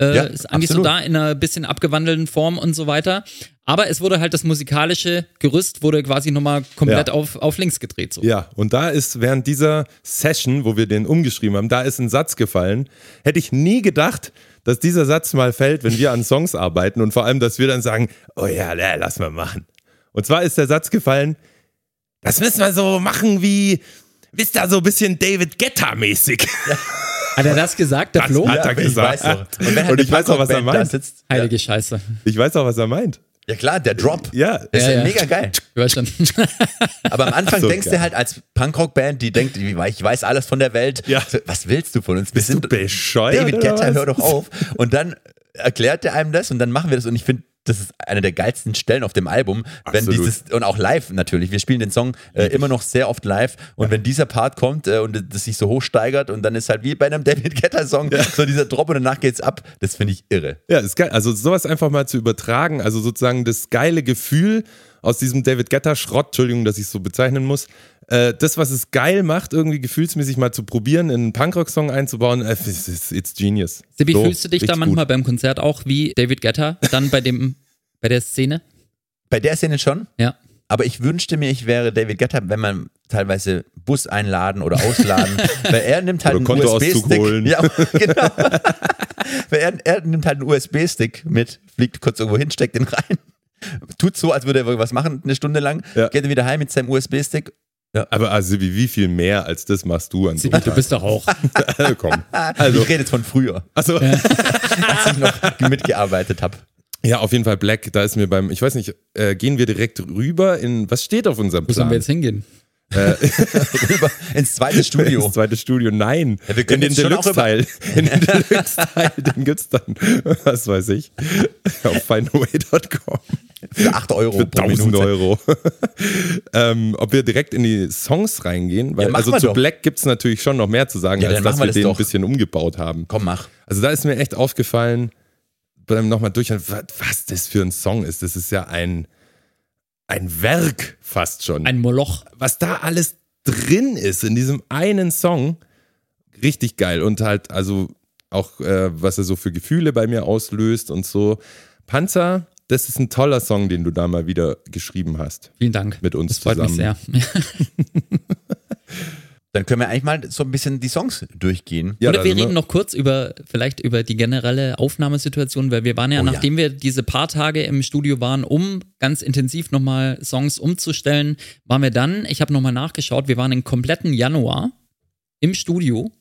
äh, Ja, ist eigentlich absolut. so da in einer bisschen abgewandelten Form und so weiter. Aber es wurde halt das musikalische Gerüst wurde quasi nochmal komplett Ja. auf, auf links gedreht. So. Ja, und da ist während dieser Session, wo wir den umgeschrieben haben, da ist ein Satz gefallen. Hätte ich nie gedacht, dass dieser Satz mal fällt, wenn wir an Songs arbeiten und vor allem, dass wir dann sagen, oh ja, ja lass mal machen. Und zwar ist der Satz gefallen, das müssen wir so machen wie, wisst ihr, so ein bisschen David Guetta-mäßig. Hat er das gesagt, der Das Flo? hat er ich gesagt. weiß doch. Und, halt Und ich weiß auch, was er meint. Sitzt, Heilige Scheiße. Ich weiß auch, was er meint. ja klar, der Drop. Ja, ist Ja, ja, ja. mega geil. Aber am Anfang So denkst geil. du halt als Punkrock-Band, die denkt, ich weiß alles von der Welt. Ja. Was willst du von uns? Wir Bist du bescheuert, David Guetta, hör doch auf. Und dann erklärt er einem das und dann machen wir das und ich finde, das ist eine der geilsten Stellen auf dem Album, wenn Absolut. dieses und auch live natürlich. Wir spielen den Song äh, immer noch sehr oft live und wenn dieser Part kommt äh, und das sich so hochsteigert und dann ist halt wie bei einem David Guetta Song so dieser Drop und danach geht's ab, das finde ich irre. Ja, ist geil. Also sowas einfach mal zu übertragen, also sozusagen das geile Gefühl aus diesem David Guetta Schrott, Entschuldigung, dass ich es so bezeichnen muss, äh, das, was es geil macht, irgendwie gefühlsmäßig mal zu probieren, in einen Punkrock-Song einzubauen, äh, it's, it's, it's genius. Sibi, So, fühlst du dich da manchmal gut. beim Konzert auch wie David Guetta, dann bei dem, bei der Szene? Bei der Szene schon, Ja. Aber ich wünschte mir, ich wäre David Guetta, wenn man teilweise Bus einladen oder ausladen, weil er nimmt halt Oder einen USB-Stick. holen. Ja, genau. weil er, er nimmt halt einen USB-Stick mit, fliegt kurz irgendwo hin, steckt den rein, tut so, als würde er irgendwas machen, eine Stunde lang, Ja. geht dann wieder heim mit seinem USB-Stick. Aber also wie, wie viel mehr als das machst du an so einem du Tag? bist doch auch. Komm. Also, ich rede jetzt von früher, Also, als ich noch mitgearbeitet habe. ja, auf jeden Fall Black, da ist mir beim, ich weiß nicht, äh, gehen wir direkt rüber in, was steht auf unserem Wo sollen Plan? wir jetzt hingehen? Rüber ins zweite Studio. Ins zweite Studio, nein. Ja, wir können in den Deluxe-Teil. In den Deluxe-Teil, den gibt's dann, was weiß ich, auf findaway.com. Für 8 Euro Für pro 1000 Minute. Euro. ähm, ob wir direkt in die Songs reingehen, weil Ja, also zu doch. Black gibt's natürlich schon noch mehr zu sagen, Ja, als dass wir das den doch. ein bisschen umgebaut haben. Komm, mach. Also da ist mir echt aufgefallen, beim nochmal durch, was das für ein Song ist. Das ist ja ein, ein Werk fast schon. Ein Moloch. was da alles drin ist in diesem einen Song, richtig geil. Und halt, also auch, äh, was er so für Gefühle bei mir auslöst und so. Panzer, das ist ein toller Song, den du da mal wieder geschrieben hast. Vielen Dank. Mit uns das freut mich sehr. Dann können wir eigentlich mal so ein bisschen die Songs durchgehen. Ja, Oder wir reden noch kurz über, vielleicht über die generelle Aufnahmesituation, weil wir waren ja, Oh ja. nachdem wir diese paar Tage im Studio waren, um ganz intensiv nochmal Songs umzustellen, waren wir dann, ich habe nochmal nachgeschaut, wir waren den kompletten Januar im Studio,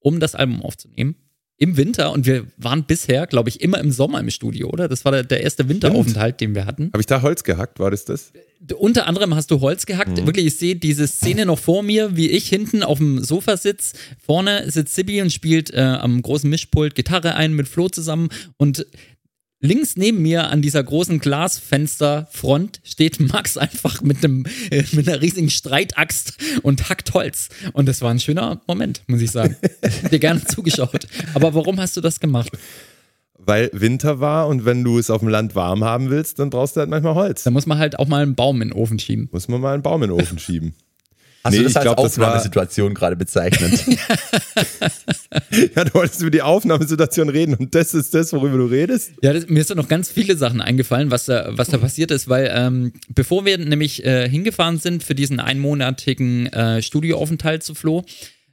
um das Album aufzunehmen. Im Winter und wir waren bisher, glaube ich, immer im Sommer im Studio, oder? Das war der, der erste Winteraufenthalt, den wir hatten. Habe ich da Holz gehackt? War das das? Unter anderem hast du Holz gehackt. Wirklich, ich sehe diese Szene noch vor mir, wie ich hinten auf dem Sofa sitze. Vorne sitzt Sibi und spielt äh, am großen Mischpult Gitarre ein mit Flo zusammen. Und links neben mir an dieser großen Glasfensterfront steht Max einfach mit, einem, äh, mit einer riesigen Streitaxt und hackt Holz. Und das war ein schöner Moment, muss ich sagen. Ich hab dir gerne zugeschaut. Aber warum hast du das gemacht? weil Winter war und wenn du es auf dem Land warm haben willst, dann brauchst du halt manchmal Holz. Da muss man halt auch mal einen Baum in den Ofen schieben. Muss man mal einen Baum in den Ofen schieben. Hast Nee, du das ich als glaub, das war- Aufnahmesituation gerade bezeichnet? Ja, du wolltest über die Aufnahmesituation reden und das ist das, worüber du redest? Ja, das, mir ist da noch ganz viele Sachen eingefallen, was da, was da passiert ist, weil ähm, bevor wir nämlich äh, hingefahren sind für diesen einmonatigen äh, Studioaufenthalt zu Flo,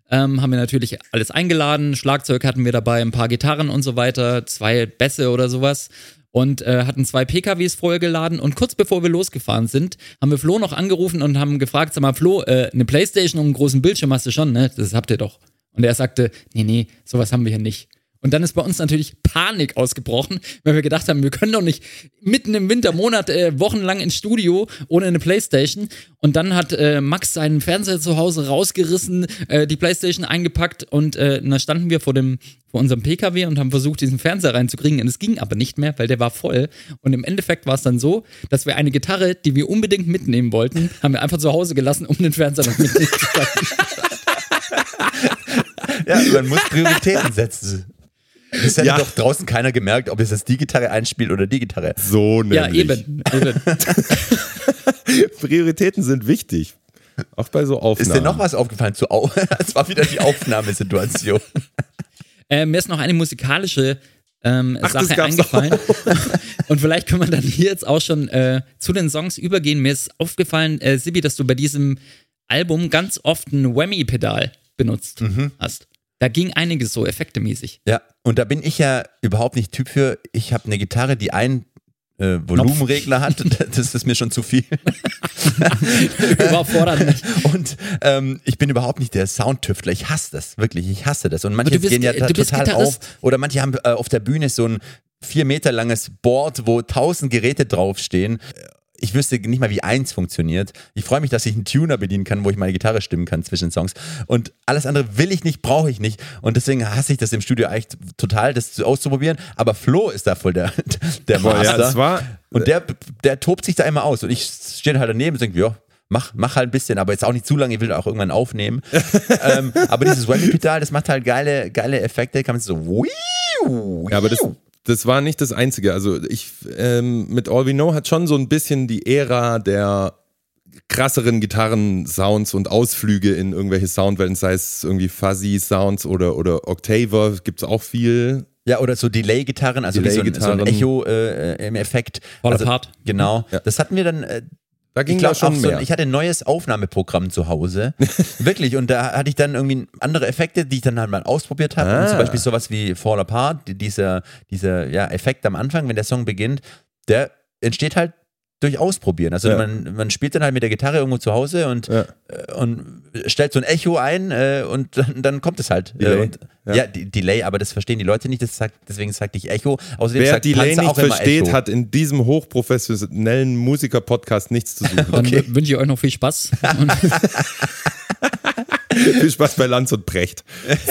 ähm, haben wir natürlich alles eingeladen. Schlagzeug hatten wir dabei, ein paar Gitarren und so weiter, zwei Bässe oder sowas. Und äh, hatten zwei PKWs vorher geladen. Und kurz bevor wir losgefahren sind, haben wir Flo noch angerufen und haben gefragt: Sag mal, Flo, äh, eine Playstation und einen großen Bildschirm hast du schon, ne? Das habt ihr doch. Und er sagte: Nee, nee, sowas haben wir hier nicht. Und dann ist bei uns natürlich Panik ausgebrochen, weil wir gedacht haben, wir können doch nicht mitten im Wintermonat äh, wochenlang ins Studio ohne eine Playstation. Und dann hat äh, Max seinen Fernseher zu Hause rausgerissen, äh, die Playstation eingepackt und äh, dann standen wir vor dem vor unserem PKW und haben versucht, diesen Fernseher reinzukriegen. Und es ging aber nicht mehr, weil der war voll. Und im Endeffekt war es dann so, dass wir eine Gitarre, die wir unbedingt mitnehmen wollten, haben wir einfach zu Hause gelassen, um den Fernseher noch mitnehmen zu können. ja, man muss Prioritäten setzen. Das hätte Ja. doch draußen keiner gemerkt, ob es jetzt die Gitarre einspielt oder die Gitarre. So nämlich. Ja, eben. eben. Prioritäten sind wichtig. Auch bei so Aufnahmen. Ist dir noch was aufgefallen? Zu Au es war wieder die Aufnahmesituation. Äh, mir ist noch eine musikalische ähm, Ach, Sache eingefallen. Und vielleicht können wir dann hier jetzt auch schon äh, zu den Songs übergehen. Mir ist aufgefallen, äh, Sibi, dass du bei diesem Album ganz oft ein Whammy-Pedal benutzt Mhm. hast. Da ging einiges so effektemäßig. Ja, und da bin ich ja überhaupt nicht Typ für. Ich habe eine Gitarre, die einen äh, Volumenregler hat. Das ist mir schon zu viel. Überfordert mich. Und ähm, ich bin überhaupt nicht der Soundtüftler. Ich hasse das, wirklich. Ich hasse das. Und manche bist- gehen ja total Gitarrist. auf. Oder manche haben äh, auf der Bühne so ein vier Meter langes Board, wo tausend Geräte draufstehen. Ich wüsste nicht mal, wie eins funktioniert. Ich freue mich, dass ich einen Tuner bedienen kann, wo ich meine Gitarre stimmen kann zwischen Songs. Und alles andere will ich nicht, brauche ich nicht. Und deswegen hasse ich das im Studio eigentlich total, das auszuprobieren. Aber Flo ist da voll der, der Master. ja, das war- und der, der tobt sich da immer aus. Und ich stehe halt daneben und denke, ja, mach, mach halt ein bisschen, aber jetzt auch nicht zu lange, ich will auch irgendwann aufnehmen. ähm, aber dieses Whammy-Pedal, das macht halt geile, geile Effekte, kann man so, wiu, Ja, aber das. Das war nicht das Einzige. Also ich ähm, mit All We Know hat schon so ein bisschen die Ära der krasseren Gitarren-Sounds und Ausflüge in irgendwelche Soundwelten, sei es irgendwie Fuzzy-Sounds oder, oder Octaver, gibt es auch viel. Ja, oder so Delay-Gitarren, also wie so ein, so ein Delay-Gitarren. Echo äh, im Effekt. Fall also, apart. Genau. Ja. Das hatten wir dann, äh, Da ging ich da glaube schon so, mehr. ein- ich hatte ein neues Aufnahmeprogramm zu Hause. Wirklich. Und da hatte ich dann irgendwie andere Effekte, die ich dann halt mal ausprobiert habe. Ah. zum Beispiel sowas wie Fall Apart, die- dieser, dieser ja, Effekt am Anfang, wenn der Song beginnt, der entsteht halt durch Ausprobieren. Also Ja. man, man spielt dann halt mit der Gitarre irgendwo zu Hause und, Ja. äh, und stellt so ein Echo ein äh, und dann, dann kommt es halt. Delay. Äh, und, Ja. ja, die, Delay, aber das verstehen die Leute nicht, das sagt, deswegen sagte ich Echo. Außerdem Wer sagt Delay Panzer nicht versteht, Echo. hat in diesem hochprofessionellen Musiker-Podcast nichts zu suchen. Dann Okay. wünsche ich euch noch viel Spaß. Und Viel Spaß bei Lanz und Brecht.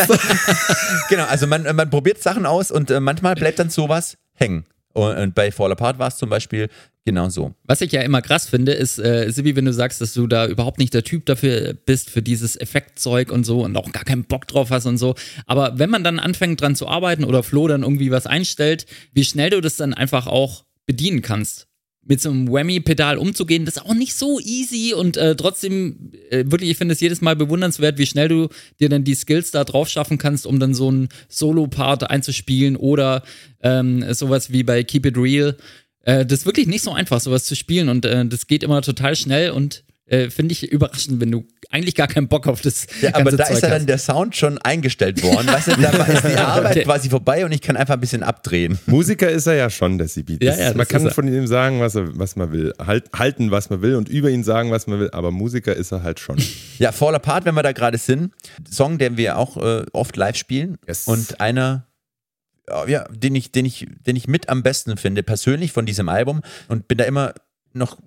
Genau, also man, man probiert Sachen aus und äh, manchmal bleibt dann sowas hängen. Und, und bei Fall Apart war es zum Beispiel genau so. Was ich ja immer krass finde, ist, äh, Sibi, wenn du sagst, dass du da überhaupt nicht der Typ dafür bist, für dieses Effektzeug und so und auch gar keinen Bock drauf hast und so. Aber wenn man dann anfängt dran zu arbeiten oder Flo dann irgendwie was einstellt, wie schnell du das dann einfach auch bedienen kannst. Mit so einem Whammy-Pedal umzugehen, das ist auch nicht so easy und äh, trotzdem, äh, wirklich, ich finde es jedes Mal bewundernswert, wie schnell du dir dann die Skills da drauf schaffen kannst, um dann so einen Solo-Part einzuspielen oder ähm, sowas wie bei Keep It Real. Äh, das ist wirklich nicht so einfach, sowas zu spielen und äh, das geht immer total schnell und äh, finde ich überraschend, wenn du eigentlich gar keinen Bock auf das Ja, ganze aber da Zeug ist ja hast. dann der Sound schon eingestellt worden. Weißt du, da ist die Arbeit quasi vorbei und ich kann einfach ein bisschen abdrehen. Musiker ist er ja schon, der Sibi. Ja, ja, man kann von ihm sagen, was, er, was man will. Halt, halten, was man will und über ihn sagen, was man will. Aber Musiker ist er halt schon. Ja, Fall Apart, wenn wir da gerade sind. Song, den wir auch äh, oft live spielen. Yes. Und einer, ja, den ich, den ich, den ich mit am besten finde, persönlich von diesem Album. Und bin da immer noch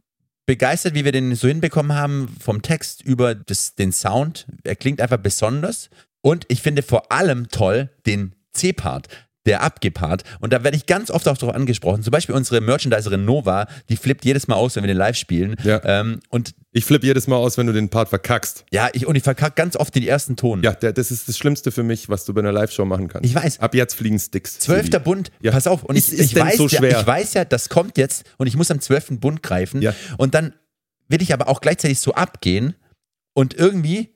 begeistert, wie wir den so hinbekommen haben, vom Text über das, den Sound. Er klingt einfach besonders. Und ich finde vor allem toll den C-Part. Der Abgepart. Und da werde ich ganz oft auch darauf angesprochen. Zum Beispiel unsere Merchandiserin Nova, die flippt jedes Mal aus, wenn wir den live spielen. Ja. Ähm, und Ich flippe jedes Mal aus, wenn du den Part verkackst. ja, ich, und ich verkacke ganz oft den ersten Ton. Ja, der, das ist das Schlimmste für mich, was du bei einer Live-Show machen kannst. Ich weiß. Ab jetzt fliegen Sticks. Zwölfter Bund, Ja. pass auf. Und Ist- ich, ist ich, denn weiß so ja, schwer? ich weiß ja, das kommt jetzt und ich muss am zwölften Bund greifen. Ja. Und dann will ich aber auch gleichzeitig so abgehen und irgendwie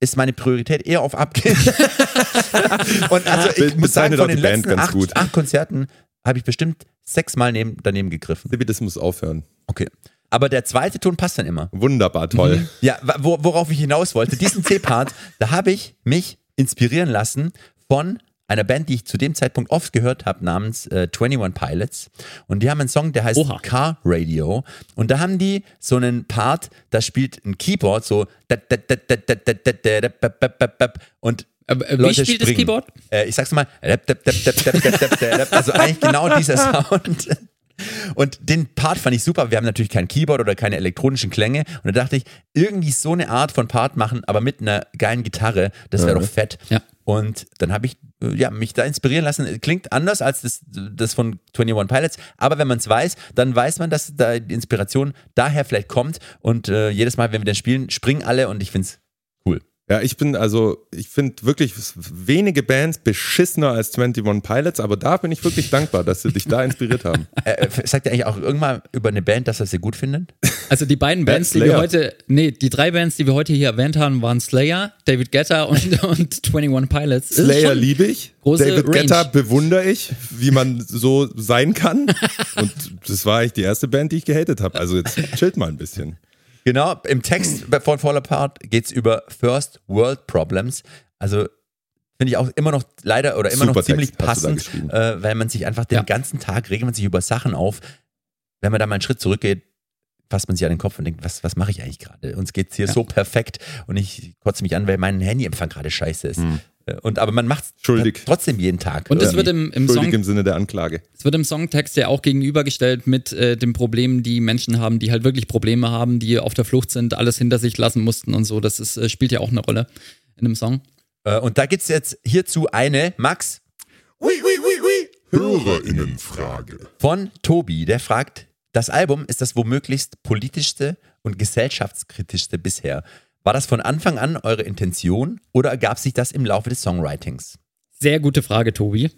ist meine Priorität eher auf Abgehen. und also ich Be- muss sagen, von den die Band letzten ganz acht, gut. acht Konzerten habe ich bestimmt sechsmal neben, daneben gegriffen. Sibi, das muss aufhören. Okay. Aber der zweite Ton passt dann immer. Wunderbar, toll. Ja, wa- wo, worauf ich hinaus wollte, diesen C-Part, da habe ich mich inspirieren lassen von einer Band, die ich zu dem Zeitpunkt oft gehört habe, namens äh, 21 Pilots. Und die haben einen Song, der heißt Oha. Car Radio. Und da haben die so einen Part, da spielt ein Keyboard so. Und Leute Wie spielt springen. das Keyboard? Äh, ich sag's mal. Also eigentlich genau dieser Sound. Und den Part fand ich super. Wir haben natürlich kein Keyboard oder keine elektronischen Klänge. Und da dachte ich, irgendwie so eine Art von Part machen, aber mit einer geilen Gitarre, das wäre mhm. doch fett. Ja. Und dann habe ich äh, ja, mich da inspirieren lassen. Klingt anders als das, das von 21 Pilots, aber wenn man es weiß, dann weiß man, dass da die Inspiration daher vielleicht kommt. Und äh, jedes Mal, wenn wir den spielen, springen alle und ich finde es. Ja, ich bin also, ich finde wirklich wenige Bands beschissener als 21 Pilots, aber da bin ich wirklich dankbar, dass sie dich da inspiriert haben. Äh, äh, sagt ihr eigentlich auch irgendwann über eine Band, dass er sie gut findet? Also die beiden Bands, die wir heute, nee, die drei Bands, die wir heute hier erwähnt haben, waren Slayer, David Guetta und, und 21 Pilots. Das ist Slayer liebe ich, David Range. Guetta bewundere ich, wie man so sein kann. Und das war eigentlich die erste Band, die ich gehatet habe. Also jetzt chillt mal ein bisschen. Genau, im Text bei von Fall Apart geht es über First World Problems. Also finde ich auch immer noch leider oder immer Super noch ziemlich Text passend, äh, weil man sich einfach den Ja. ganzen Tag regt man sich über Sachen auf. Wenn man da mal einen Schritt zurückgeht, fasst man sich an den Kopf und denkt, was, was mache ich eigentlich gerade? Uns geht's hier so perfekt und ich kotze mich an, weil mein Handyempfang gerade scheiße ist. Äh, Und, aber man macht Hm. Schuldig. trotzdem jeden Tag. Und es wird im, im Schuldig Song im Sinne der Anklage. Es wird im Songtext ja auch gegenübergestellt mit äh, den Problemen, die Menschen haben, die halt wirklich Probleme haben, die auf der Flucht sind, alles hinter sich lassen mussten und so. Das ist, äh, spielt ja auch eine Rolle in dem Song. Äh, und da gibt's jetzt hierzu eine, Max, Hörerinnenfrage. von Tobi, der fragt, das Album ist das womöglichst politischste und gesellschaftskritischste bisher. War das von Anfang an eure Intention oder ergab sich das im Laufe des Songwritings? Sehr gute Frage, Tobi.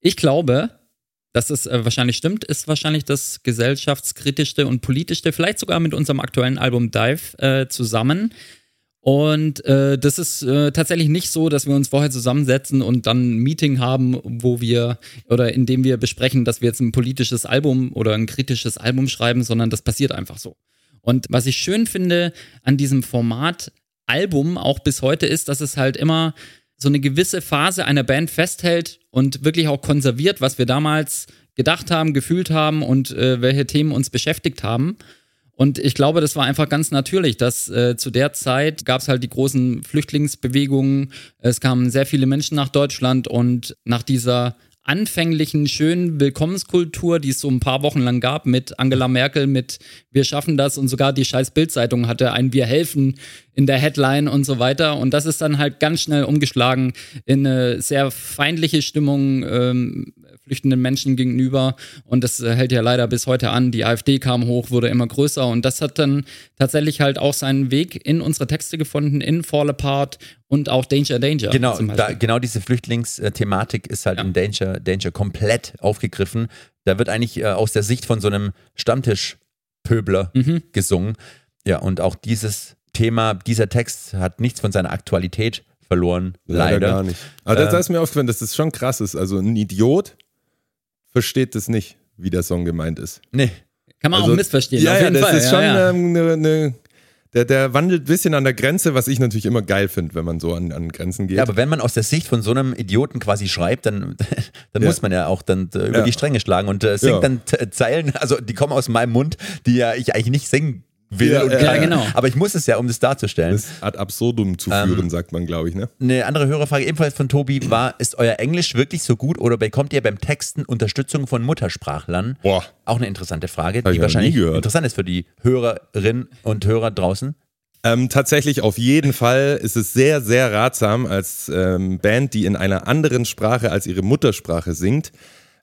Ich glaube, dass es äh, wahrscheinlich stimmt, ist wahrscheinlich das gesellschaftskritischste und politischste, vielleicht sogar mit unserem aktuellen Album Dive äh, zusammen. Und äh, das ist äh, tatsächlich nicht so, dass wir uns vorher zusammensetzen und dann ein Meeting haben, wo wir oder in dem wir besprechen, dass wir jetzt ein politisches Album oder ein kritisches Album schreiben, sondern das passiert einfach so. Und was ich schön finde an diesem Format Album auch bis heute ist, dass es halt immer so eine gewisse Phase einer Band festhält und wirklich auch konserviert, was wir damals gedacht haben, gefühlt haben und äh, welche Themen uns beschäftigt haben. Und ich glaube, das war einfach ganz natürlich, dass äh, zu der Zeit gab es halt die großen Flüchtlingsbewegungen, es kamen sehr viele Menschen nach Deutschland und nach dieser anfänglichen schönen Willkommenskultur, die es so ein paar Wochen lang gab mit Angela Merkel, mit Wir schaffen das und sogar die scheiß Bildzeitung hatte ein Wir helfen in der Headline und so weiter. Und das ist dann halt ganz schnell umgeschlagen in eine sehr feindliche Stimmung ähm, flüchtenden Menschen gegenüber. Und das äh, hält ja leider bis heute an. Die AfD kam hoch, wurde immer größer. Und das hat dann tatsächlich halt auch seinen Weg in unsere Texte gefunden, in Fall Apart und auch Danger Danger. Genau, zum da, genau diese Flüchtlingsthematik ist halt Ja. in Danger, Danger komplett aufgegriffen. Da wird eigentlich äh, aus der Sicht von so einem Stammtischpöbler Mhm. gesungen. Ja, und auch dieses Thema, dieser Text hat nichts von seiner Aktualität verloren. Leider. gar nicht. Aber das Äh, ist mir aufgefallen, dass das schon krass ist. Also ein Idiot versteht das nicht, wie der Song gemeint ist. Nee. Kann man Also, auch missverstehen. Ja, auf ja, jeden das Fall. ist ja, schon ja. ähm, ne, ne, der, der wandelt ein bisschen an der Grenze, was ich natürlich immer geil finde, wenn man so an, an Grenzen geht. Ja, aber wenn man aus der Sicht von so einem Idioten quasi schreibt, dann, dann Ja. muss man ja auch dann äh, über Ja. die Stränge schlagen und äh, singt Ja. dann Zeilen, also die kommen aus meinem Mund, die ja ich eigentlich nicht singen will. Ja, und kann. ja, genau. Aber ich muss es ja, um das darzustellen. das ad absurdum zu Ähm, führen, sagt man, glaube ich, ne? Eine andere Hörerfrage ebenfalls von Tobi war, ist euer Englisch wirklich so gut oder bekommt ihr beim Texten Unterstützung von Muttersprachlern? Boah. Auch eine interessante Frage, Hab die wahrscheinlich interessant ist für die Hörerinnen und Hörer draußen. Ähm, tatsächlich auf jeden Fall ist es sehr, sehr ratsam, als ähm, Band, die in einer anderen Sprache als ihre Muttersprache singt,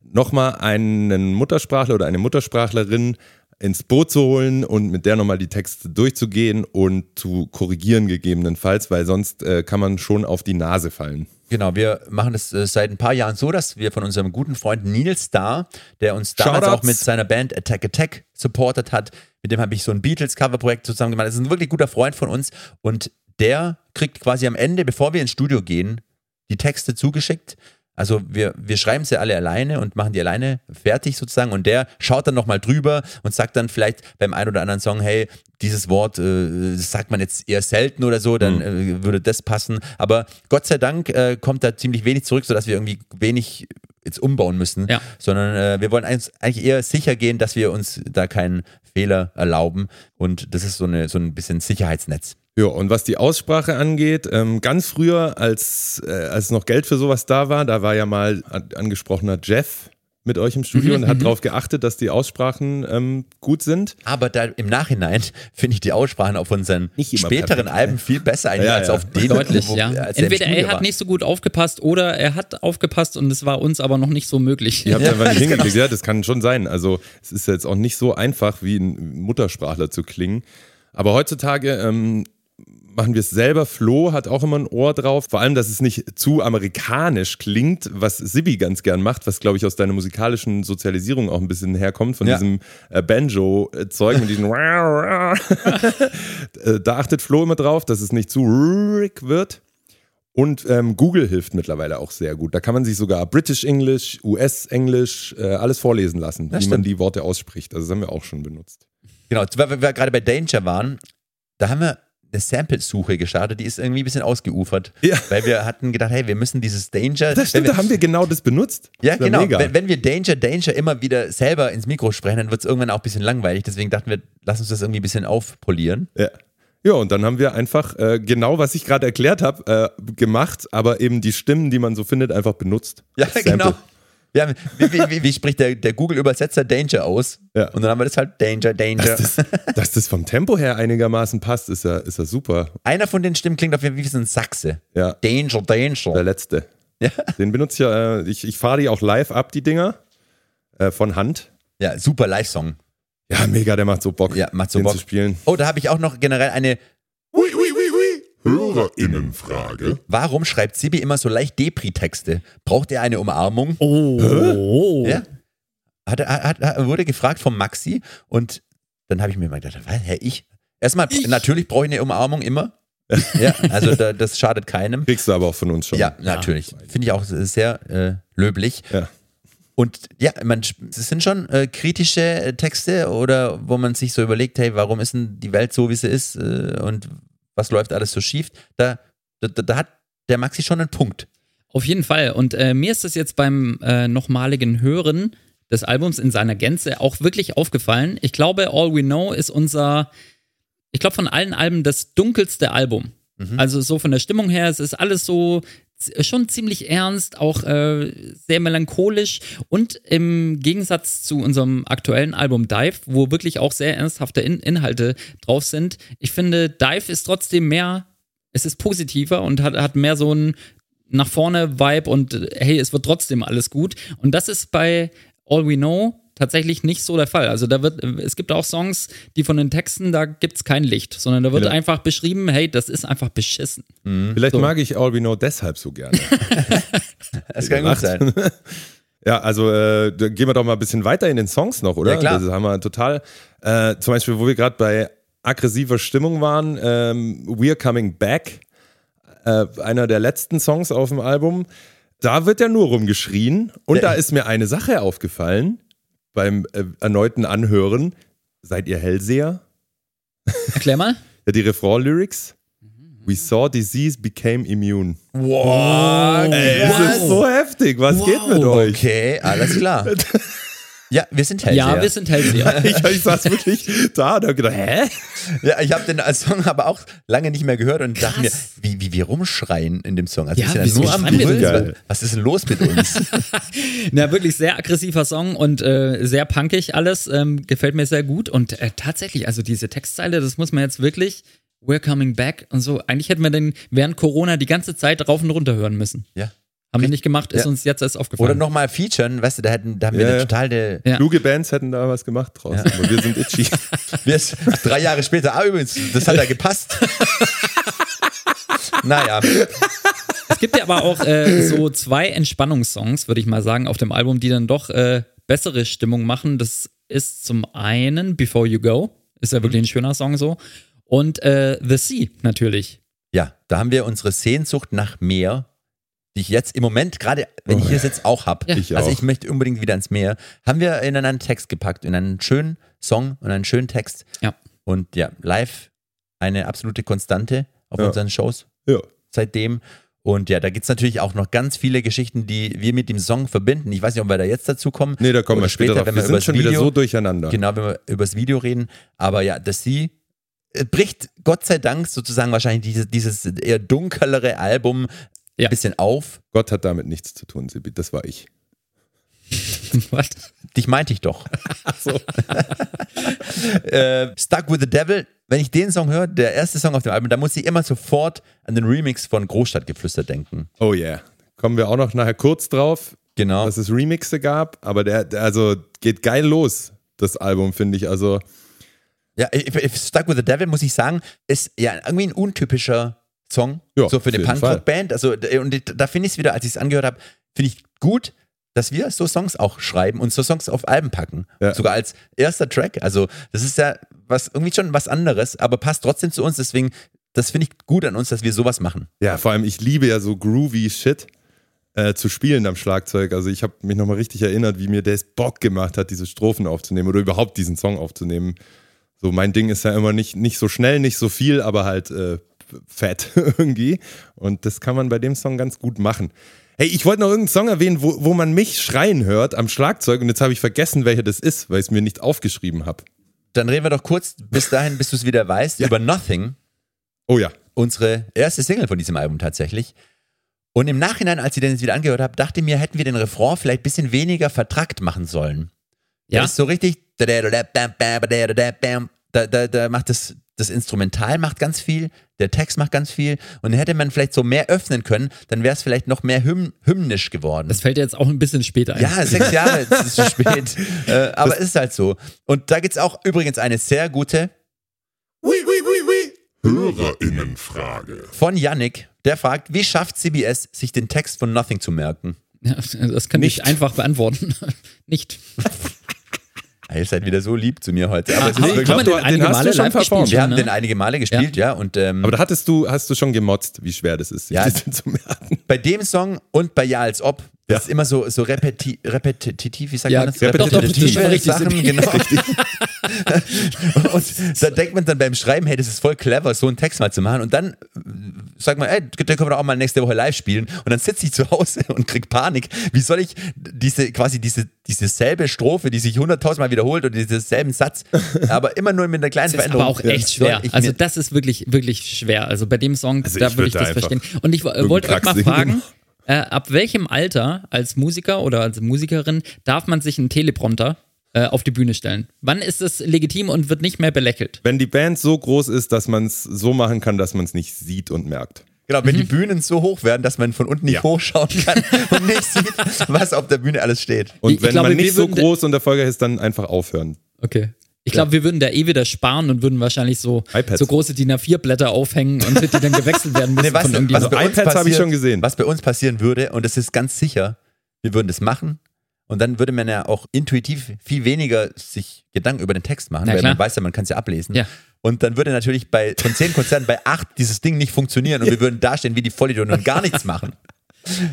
nochmal einen Muttersprachler oder eine Muttersprachlerin ins Boot zu holen und mit der nochmal die Texte durchzugehen und zu korrigieren gegebenenfalls, weil sonst äh, kann man schon auf die Nase fallen. Genau, wir machen es äh, seit ein paar Jahren so, dass wir von unserem guten Freund Nils Starr, der uns damals Shoutouts. auch mit seiner Band Attack Attack supportet hat, mit dem habe ich so ein Beatles-Cover-Projekt zusammen gemacht. Das ist ein wirklich guter Freund von uns und der kriegt quasi am Ende, bevor wir ins Studio gehen, die Texte zugeschickt. Also wir, wir schreiben sie alle alleine und machen die alleine fertig sozusagen und der schaut dann nochmal drüber und sagt dann vielleicht beim einen oder anderen Song, hey, dieses Wort äh, sagt man jetzt eher selten oder so, dann äh, würde das passen. Aber Gott sei Dank äh, kommt da ziemlich wenig zurück, sodass wir irgendwie wenig jetzt umbauen müssen, Ja. sondern äh, wir wollen eigentlich eher sicher gehen, dass wir uns da keinen Fehler erlauben und das ist so, eine, so ein bisschen Sicherheitsnetz. Ja, und was die Aussprache angeht, ähm, ganz früher, als, äh, als noch Geld für sowas da war, da war ja mal an, angesprochener Jeff mit euch im Studio und hat darauf geachtet, dass die Aussprachen ähm, gut sind. Aber da im Nachhinein finde ich die Aussprachen auf unseren späteren perfekt, Alben viel besser eigentlich Ja, als ja. auf den, Deutlich, wo- ja. als der im Entweder Studio er hat war. nicht so gut aufgepasst oder er hat aufgepasst und es war uns aber noch nicht so möglich. Ihr habt Ja, einfach nicht das kann hingekriegt. Ja, das kann schon sein. Also es ist jetzt auch nicht so einfach, wie ein Muttersprachler zu klingen. Aber heutzutage ähm, machen wir es selber. Flo hat auch immer ein Ohr drauf. Vor allem, dass es nicht zu amerikanisch klingt, was Sibi ganz gern macht, was, glaube ich, aus deiner musikalischen Sozialisierung auch ein bisschen herkommt, von Ja. diesem äh, Banjo-Zeug und diesem Äh, Da achtet Flo immer drauf, dass es nicht zu ruhig wird. Und ähm, Google hilft mittlerweile auch sehr gut. Da kann man sich sogar British English, US English, äh, alles vorlesen lassen, Das wie man stimmt. die Worte ausspricht. Also das haben wir auch schon benutzt. Genau, weil wir gerade bei Danger waren, da haben wir eine Sample-Suche gestartet, die ist irgendwie ein bisschen ausgeufert. Ja. Weil wir hatten gedacht, hey, wir müssen dieses Danger. Das stimmt, wenn da haben wir genau das benutzt. Ja, Das genau. Wenn, wenn wir Danger, Danger immer wieder selber ins Mikro sprechen, dann wird es irgendwann auch ein bisschen langweilig. Deswegen dachten wir, lass uns das irgendwie ein bisschen aufpolieren. ja. ja, und dann haben wir einfach äh, genau, was ich gerade erklärt habe, äh, gemacht, aber eben die Stimmen, die man so findet, einfach benutzt. Ja, genau. Wir haben, wie, wie, wie, wie spricht der, der Google-Übersetzer Danger aus? Ja. Und dann haben wir das halt Danger, Danger. Dass das, dass das vom Tempo her einigermaßen passt, ist ja, ist ja super. Einer von den Stimmen klingt auf jeden Fall wie so ein Sachse. Ja, Danger, der Danger. letzte. Ja. Den benutze ich ja, äh, ich, ich fahre die auch live ab, die Dinger, äh, von Hand. Ja, super Live-Song. Ja, mega, der macht so Bock, Ja, macht so Bock. zu spielen. Oh, da habe ich auch noch generell eine. HörerInnenfrage. Warum schreibt Sibi immer so leicht Depri-Texte? Braucht er eine Umarmung? Oh. Ja. Hat, er- hat, hat, wurde gefragt vom Maxi und dann habe ich mir mal gedacht, was, hä, ich? Erstmal, natürlich brauche ich eine Umarmung immer. ja, also da, das schadet keinem. Kriegst du aber auch von uns schon. Ja, natürlich. Finde ich auch sehr äh, löblich. Ja. Und ja, man, es sind schon äh, kritische Texte oder wo man sich so überlegt, hey, warum ist denn die Welt so, wie sie ist äh, und was läuft alles so schief? Da, da, da hat der Maxi schon einen Punkt. Auf jeden Fall. Und äh, mir ist das jetzt beim äh, nochmaligen Hören des Albums in seiner Gänze auch wirklich aufgefallen. Ich glaube, All We Know ist unser, ich glaube, von allen Alben das dunkelste Album. Also so von der Stimmung her, es ist alles so schon ziemlich ernst, auch äh, sehr melancholisch und im Gegensatz zu unserem aktuellen Album Dive, wo wirklich auch sehr ernsthafte In Inhalte drauf sind, ich finde, Dive ist trotzdem mehr, es ist positiver und hat, hat mehr so ein nach vorne Vibe und äh, hey, es wird trotzdem alles gut. Und das ist bei All We Know tatsächlich nicht so der Fall. Also da wird, es gibt auch Songs, die von den Texten, da gibt es kein Licht, sondern da wird Ja. einfach beschrieben, hey, das ist einfach beschissen. Vielleicht So. mag ich All We Know deshalb so gerne. Das kann gut sein. Ja, also äh, gehen wir doch mal ein bisschen weiter in den Songs noch, oder? Ja, klar. Das haben wir total. Äh, zum Beispiel, wo wir gerade bei aggressiver Stimmung waren, ähm, We're Coming Back, äh, einer der letzten Songs auf dem Album. Da wird ja nur rumgeschrien. Und Ja. da ist mir eine Sache aufgefallen beim äh, erneuten Anhören. Seid ihr Hellseher? Erklär mal. Ja, die Refrain-Lyrics. We saw disease became immune. Wow, Ey, das ist so heftig. Was geht mit euch? Okay, alles klar. Ja, wir sind Hellseher. Ja, wir sind Hellseher. Ich, ich saß wirklich da und hab gedacht, hä? Ja, ich habe den Song aber auch lange nicht mehr gehört und dachte mir, wie, wie wir rumschreien in dem Song. Also Ja, wir sind nur am Brüllen. Was ist denn los mit uns? Na, wirklich sehr aggressiver Song und äh, sehr punkig alles. Ähm, gefällt mir sehr gut. Und äh, tatsächlich, also diese Textzeile, das muss man jetzt wirklich We're Coming Back und so. Eigentlich hätten wir den während Corona die ganze Zeit rauf und runter hören müssen. Ja. Haben wir nicht gemacht, ist Ja. uns jetzt erst aufgefallen. Oder nochmal featuren, weißt du, da, hätten, da haben wir Ja, eine ja. Ja. Kluge Bands hätten da was gemacht draus. Aber wir sind itchy. Wir ist drei Jahre später, ah, übrigens, das hat ja gepasst. naja, Es gibt ja aber auch äh, so zwei Entspannungssongs, würde ich mal sagen, auf dem Album, die dann doch äh, bessere Stimmung machen. Das ist zum einen Before You Go, ist ja wirklich ein schöner Song so. Und äh, The Sea natürlich. ja, da haben wir unsere Sehnsucht nach Meer, die ich jetzt im Moment, gerade wenn ich hier sitze, auch habe. Ja. Ich also auch. ich möchte unbedingt wieder ins Meer. Haben wir in einen Text gepackt, in einen schönen Song und einen schönen Text. Ja. Und ja, live eine absolute Konstante auf Ja. unseren Shows Ja. seitdem. Und ja, da gibt es natürlich auch noch ganz viele Geschichten, die wir mit dem Song verbinden. Ich weiß nicht, ob wir da jetzt dazu kommen. Nee, da kommen wir später, drauf. wenn Wir wir sind schon wieder Video- so durcheinander. Genau, wenn wir über das Video reden. Aber ja, das Sie äh, bricht Gott sei Dank sozusagen wahrscheinlich dieses, dieses eher dunklere Album Ja. ein bisschen auf. Gott hat damit nichts zu tun, Sibi. Das war ich. Was? Dich meinte ich doch. äh, Stuck with the Devil, wenn ich den Song höre, der erste Song auf dem Album, da muss ich immer sofort an den Remix von Großstadtgeflüster denken. Oh yeah. Kommen wir auch noch nachher kurz drauf, Genau. dass es Remixe gab. Aber der, der also geht geil los, das Album, finde ich. Also, Ja, if, if Stuck with the Devil, muss ich sagen, ist ja irgendwie ein untypischer Song. Ja, so für eine Punkrock-Band. Also, d- und da finde ich es wieder, als ich es angehört habe, finde ich gut, dass wir so Songs auch schreiben und so Songs auf Alben packen. Ja. Sogar als erster Track. Also, das ist ja was irgendwie schon was anderes, aber passt trotzdem zu uns. Deswegen, das finde ich gut an uns, dass wir sowas machen. ja, vor allem, ich liebe ja so groovy Shit äh, zu spielen am Schlagzeug. Also, ich habe mich nochmal richtig erinnert, wie mir das Bock gemacht hat, diese Strophen aufzunehmen oder überhaupt diesen Song aufzunehmen. So, mein Ding ist ja immer nicht, nicht so schnell, nicht so viel, aber halt äh, fett irgendwie. Und das kann man bei dem Song ganz gut machen. Hey, ich wollte noch irgendeinen Song erwähnen, wo, wo man mich schreien hört am Schlagzeug und jetzt habe ich vergessen, welcher das ist, weil ich es mir nicht aufgeschrieben habe. Dann reden wir doch kurz bis dahin, bis du es wieder weißt, über Nothing. Oh ja. unsere erste Single von diesem Album tatsächlich. Und im Nachhinein, als ich den jetzt wieder angehört habe, dachte ich mir, hätten wir den Refrain vielleicht ein bisschen weniger vertrackt machen sollen. Ja. Das ist so richtig. Da, da, da macht das, das Instrumental macht ganz viel, der Text macht ganz viel. Und hätte man vielleicht so mehr öffnen können, dann wäre es vielleicht noch mehr hymn, hymnisch geworden. Das fällt jetzt auch ein bisschen später ein. Ja, sechs Jahre, ist zu spät. äh, aber es ist halt so. Und da gibt es auch übrigens eine sehr gute Hörerinnenfrage. von Yannick, der fragt, wie schafft CBS, sich den Text von Nothing zu merken? Ja, Das kann ich Nicht. einfach beantworten. Nicht. Ihr seid wieder so lieb zu mir heute. Aber Ah, es ist wirklich, wir du- den den hast du schon performt. wir haben ne? den einige Male gespielt, ja. und ähm, Aber da hattest du, hast du schon gemotzt, wie schwer das ist, sich Ja. zu merken. bei dem Song und bei Ja als ob, das ist immer so, so repeti repetitiv, wie sagt Ja, man das? doch, doch, das ist schon Repetitive richtig. Sachen, genau. und da denkt man dann beim Schreiben, hey, das ist voll clever, so einen Text mal zu machen. Und dann äh, sagt man, ey, den können wir doch auch mal nächste Woche live spielen. Und dann sitze ich zu Hause und krieg Panik. Wie soll ich diese, quasi diese, diese selbe Strophe, die sich hunderttausendmal wiederholt und diesen selben Satz, aber immer nur mit einer kleinen Das ist Veränderung. aber auch echt schwer. ich Also das ist wirklich, wirklich schwer. Also bei dem Song, Also da ich würde ich das verstehen. Und ich äh, wollte euch mal singen. fragen, äh, ab welchem Alter als Musiker oder als Musikerin darf man sich einen Teleprompter äh, auf die Bühne stellen? Wann ist es legitim und wird nicht mehr belächelt? Wenn die Band so groß ist, dass man es so machen kann, dass man es nicht sieht und merkt. Genau, wenn die Bühnen so hoch werden, dass man von unten nicht Ja. hochschauen kann und nicht sieht, was auf der Bühne alles steht. Und Ich- ich wenn glaube, man nicht so groß und erfolgreich ist, dann einfach aufhören. Okay. Ich glaube, wir würden da eh wieder sparen und würden wahrscheinlich so, iPads. so große DIN A4-Blätter aufhängen und die dann gewechselt werden müssen Nee, weißt von irgendjemandem. was Also bei uns iPads habe ich passiert- schon gesehen. Was bei uns passieren würde, und das ist ganz sicher, wir würden das machen und dann würde man ja auch intuitiv viel weniger sich Gedanken über den Text machen, Na weil klar. man weiß ja, man kann es ja ablesen. Ja. Und dann würde natürlich bei von zehn Konzerten bei acht dieses Ding nicht funktionieren und wir würden dastehen wie die Vollidioten und gar nichts machen.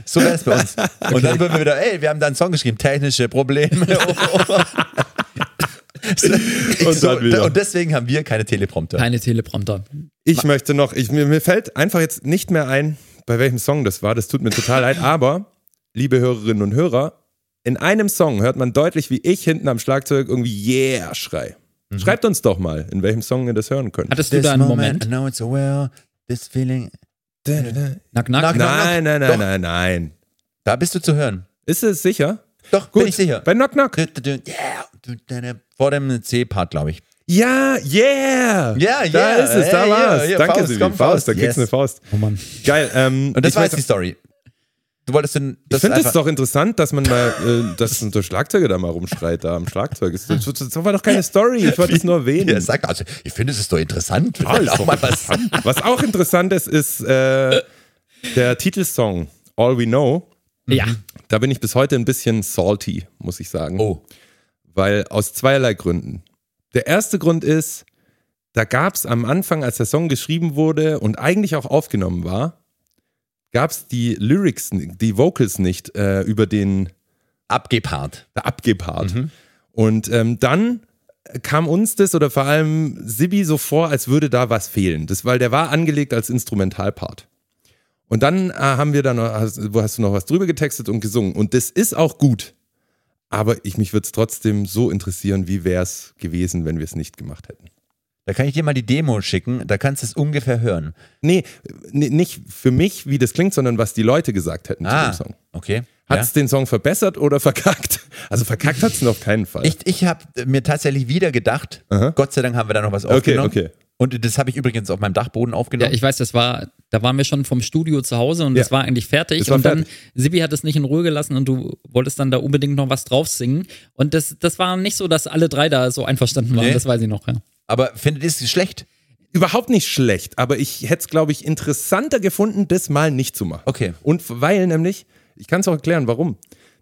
So wäre es bei uns. Und dann würden wir wieder, ey, wir haben da einen Song geschrieben, technische Probleme. Und so, dann wieder. und deswegen haben wir keine Teleprompter. Keine Teleprompter. Ich möchte noch, ich, mir, mir fällt einfach jetzt nicht mehr ein, bei welchem Song das war. Das tut mir total leid. Aber, liebe Hörerinnen und Hörer, in einem Song hört man deutlich, wie ich hinten am Schlagzeug irgendwie Yeah schrei. Mhm. Schreibt uns doch mal, in welchem Song ihr das hören könnt. Hattest du da einen I Moment? know it's so well, this feeling. Nack, nack. Knock, knock. Nein, nein, nein, Doch. nein, nein. Da bist du zu hören. Ist es sicher? Doch, Gut, bin ich sicher. Bei Knock Knock. Yeah. Vor dem C-Part, glaube ich. Ja, yeah! Ja, Da yeah. ist es, da Hey, war's. yeah, yeah, Danke, Faust, Silvi. komm, Faust, Faust. da kriegst du Yes. eine Faust. Oh Mann. Geil. Ähm, Und das war jetzt die Story. Du wolltest denn Ich das finde es doch interessant, dass man mal, äh, dass der Schlagzeuger da mal rumschreit, da am Schlagzeug. Das, das, das war doch keine Story, ich wollte es nur erwähnen. Ja, sag also, ich finde, es ist doch interessant. Ah, ist auch doch mal was. Was auch interessant ist, ist äh, der Titelsong All We Know. Ja. Da bin ich bis heute ein bisschen salty, muss ich sagen. Oh, Weil aus zweierlei Gründen. Der erste Grund ist, da gab es am Anfang, als der Song geschrieben wurde und eigentlich auch aufgenommen war, gab es die Lyrics, die Vocals nicht äh, über den abgepaart. der Abgepart. Und ähm, dann kam uns das oder vor allem Sibi so vor, als würde da was fehlen. Das, weil der war angelegt als Instrumentalpart. Und dann äh, haben wir da noch, hast, hast du noch was drüber getextet und gesungen. Und das ist auch gut. Aber ich mich würde es trotzdem so interessieren, wie wäre es gewesen, wenn wir es nicht gemacht hätten. Da kann ich dir mal die Demo schicken, da kannst du es ungefähr hören. Nee, nicht für mich, wie das klingt, sondern was die Leute gesagt hätten zu Ah, dem Song. okay. Hat Ja. es den Song verbessert oder verkackt? Also verkackt hat es auf keinen Fall. Ich, ich habe mir tatsächlich wieder gedacht, Aha. Gott sei Dank haben wir da noch was Okay, aufgenommen. okay. Und das habe ich übrigens auf meinem Dachboden Ja, aufgenommen. ich weiß, das war, da waren wir schon vom Studio zu Hause und Ja. das war eigentlich fertig. War und dann, fertig. Sibi hat es nicht in Ruhe gelassen und du wolltest dann da unbedingt noch was drauf singen. Und das, das war nicht so, dass alle drei da so einverstanden waren, Nee. das weiß ich noch, ja. Aber findet ihr es schlecht? Überhaupt nicht schlecht, aber ich hätte es, glaube ich, interessanter gefunden, das mal nicht zu machen. Okay. Und weil nämlich, ich kann es auch erklären, warum.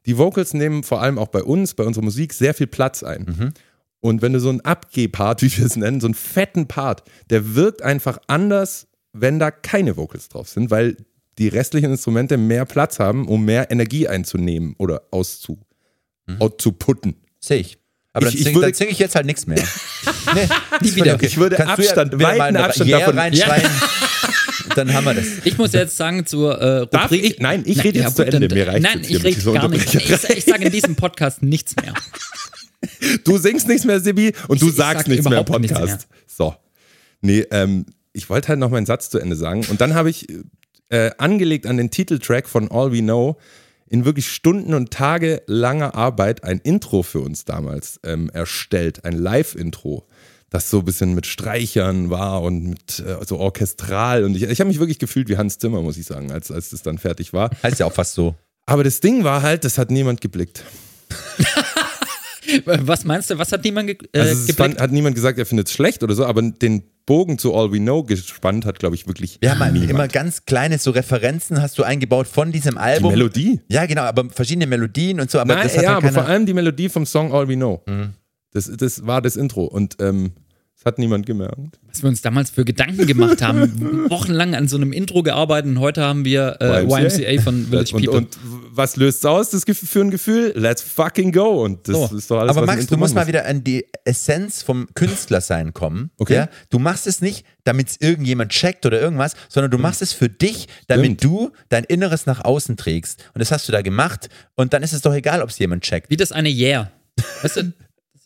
Die Vocals nehmen vor allem auch bei uns, bei unserer Musik, sehr viel Platz ein. Und wenn du so einen Abgeh-Part, wie wir es nennen, so einen fetten Part, der wirkt einfach anders, wenn da keine Vocals drauf sind, weil die restlichen Instrumente mehr Platz haben, um mehr Energie einzunehmen oder auszu, outzuputten. Sehe ich. Aber Ich- dann singe sing ich jetzt halt nichts mehr. nee, Nie wieder. Ich würde Kannst Abstand, du ja weiten Abstand Yeah davon. reinschreien. Dann haben wir das. Ich muss jetzt sagen zur äh, Rubrik. Darf ich? Nein, ich rede jetzt zu gut, Ende. Mir reicht's Nein, ich rede gar nicht. Ich, ich sage in diesem Podcast nichts mehr. Du singst nichts mehr, Sibi, und Ich- du sagst sag nichts mehr im Podcast. So. Nee, ähm, ich wollte halt noch meinen Satz zu Ende sagen. Und dann habe ich äh, angelegt an den Titeltrack von All We Know in wirklich Stunden und Tage langer Arbeit ein Intro für uns damals ähm, erstellt, ein Live-Intro, das so ein bisschen mit Streichern war und mit äh, so orchestral. Und ich, ich habe mich wirklich gefühlt wie Hans Zimmer, muss ich sagen, als, als das dann fertig war. Heißt ja auch fast so. Aber das Ding war halt, das hat niemand geblickt. Was meinst du, was hat niemand ge äh, Also fand, hat niemand gesagt, er findet es schlecht oder so, aber den Bogen zu All We Know gespannt hat, glaube ich, wirklich Wir haben halt niemand. immer ganz kleine so Referenzen hast du eingebaut von diesem die Album. Melodie. Ja, genau, aber verschiedene Melodien und so. Aber Nein, das hat ja, halt aber vor allem die Melodie vom Song All We Know. Das, das war das Intro und ähm, das hat niemand gemerkt. was wir uns damals für Gedanken gemacht haben. Wochenlang an so einem Intro gearbeitet und heute haben wir äh, YMCA. von Village und, People. und was löst es aus das für ein Gefühl? Let's fucking go. Und das So. ist doch alles, aber was Max, du musst machen mal wieder an die Essenz vom Künstlersein kommen. Okay. Ja? Du machst es nicht, damit es irgendjemand checkt oder irgendwas, sondern du machst es für dich, damit Stimmt. du dein Inneres nach außen trägst. Und das hast du da gemacht. Und dann ist es doch egal, ob es jemand checkt. Wie das eine Yeah. Weißt du,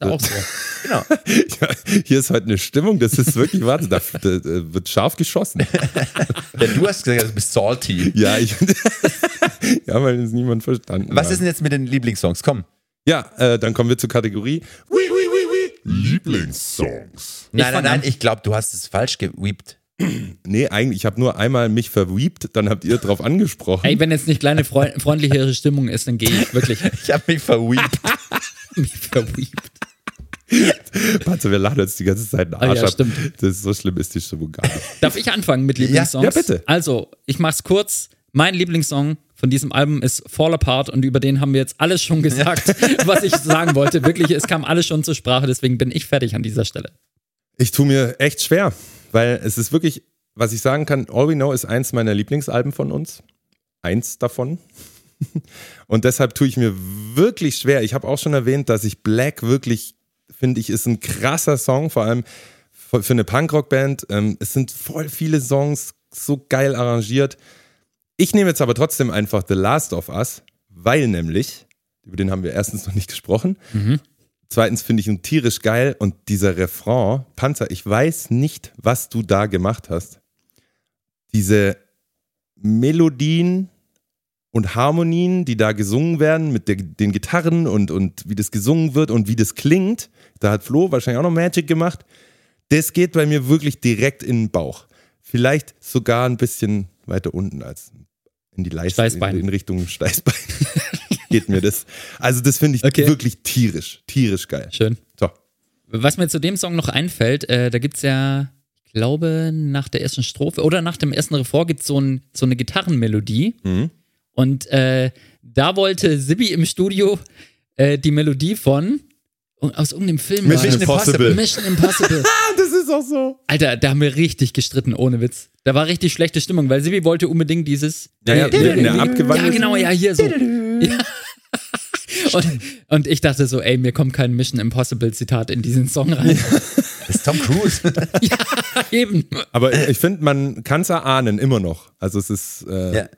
ja auch so. Genau. Ja, hier ist heute eine Stimmung, das ist wirklich, warte, da, da, da wird scharf geschossen. Denn du hast gesagt, du bist salty. Ja, ich, ja, weil es niemand verstanden Was hat. ist denn jetzt mit den Lieblingssongs? Komm. Ja, äh, dann kommen wir zur Kategorie. Lieblingssongs. Nein, nein, nein, ich glaube, du hast es falsch geweept. Nee, eigentlich, ich habe nur einmal mich verwiebt, dann habt ihr drauf angesprochen. Ey, wenn jetzt nicht kleine freu freundlichere Stimmung ist, dann gehe ich wirklich Ich habe mich verweept. mich verwiebt. Warte, wir lachen jetzt die ganze Zeit den Ah, Arsch ja, ab. stimmt. Das ist so schlimm ist die Stimmung gar nicht. Darf ich anfangen mit Lieblingssongs? ja, bitte. Also, ich mach's kurz. Mein Lieblingssong von diesem Album ist Fall Apart und über den haben wir jetzt alles schon gesagt, was ich sagen wollte. Wirklich, es kam alles schon zur Sprache, deswegen bin ich fertig an dieser Stelle. Ich tue mir echt schwer, weil es ist wirklich, was ich sagen kann, All We Know ist eins meiner Lieblingsalben von uns. Eins davon. Und deshalb tue ich mir wirklich schwer. Ich habe auch schon erwähnt, dass ich Black wirklich, finde ich, ist ein krasser Song, vor allem für für eine Punkrock-Band. Ähm, es sind voll viele Songs, so geil arrangiert. Ich nehme jetzt aber trotzdem einfach The Last of Us, weil nämlich, über den haben wir erstens noch nicht gesprochen, Zweitens finde ich ihn tierisch geil und dieser Refrain, Panzer, ich weiß nicht, was du da gemacht hast. Diese Melodien und Harmonien, die da gesungen werden mit der, den Gitarren und, und wie das gesungen wird und wie das klingt. Da hat Flo wahrscheinlich auch noch Magic gemacht. Das geht bei mir wirklich direkt in den Bauch. Vielleicht sogar ein bisschen weiter unten als in die Leiste, Steißbein. in, in Richtung Steißbein. geht mir das. Also das finde ich Okay. wirklich tierisch, tierisch geil. Schön. So. Was mir zu dem Song noch einfällt, äh, da gibt's ja, ich glaube, nach der ersten Strophe oder nach dem ersten Refrain gibt's so, ein, so eine Gitarrenmelodie. Mhm. Und äh, da wollte Sibi im Studio äh, die Melodie von aus irgendeinem Film. Mission war- Impossible. Mission Impossible. Ah, das ist auch so. Alter, da haben wir richtig gestritten, ohne Witz. Da war richtig schlechte Stimmung, weil Sibi wollte unbedingt dieses. Ja, ja, in der ja, abgewandelten- genau, ja, hier so. Ja. Und, und ich dachte so, ey, mir kommt kein Mission Impossible Zitat in diesen Song rein. Das ist Tom Cruise. ja, eben. Aber ich finde, man kann es erahnen, immer noch. Also es ist, äh, ja.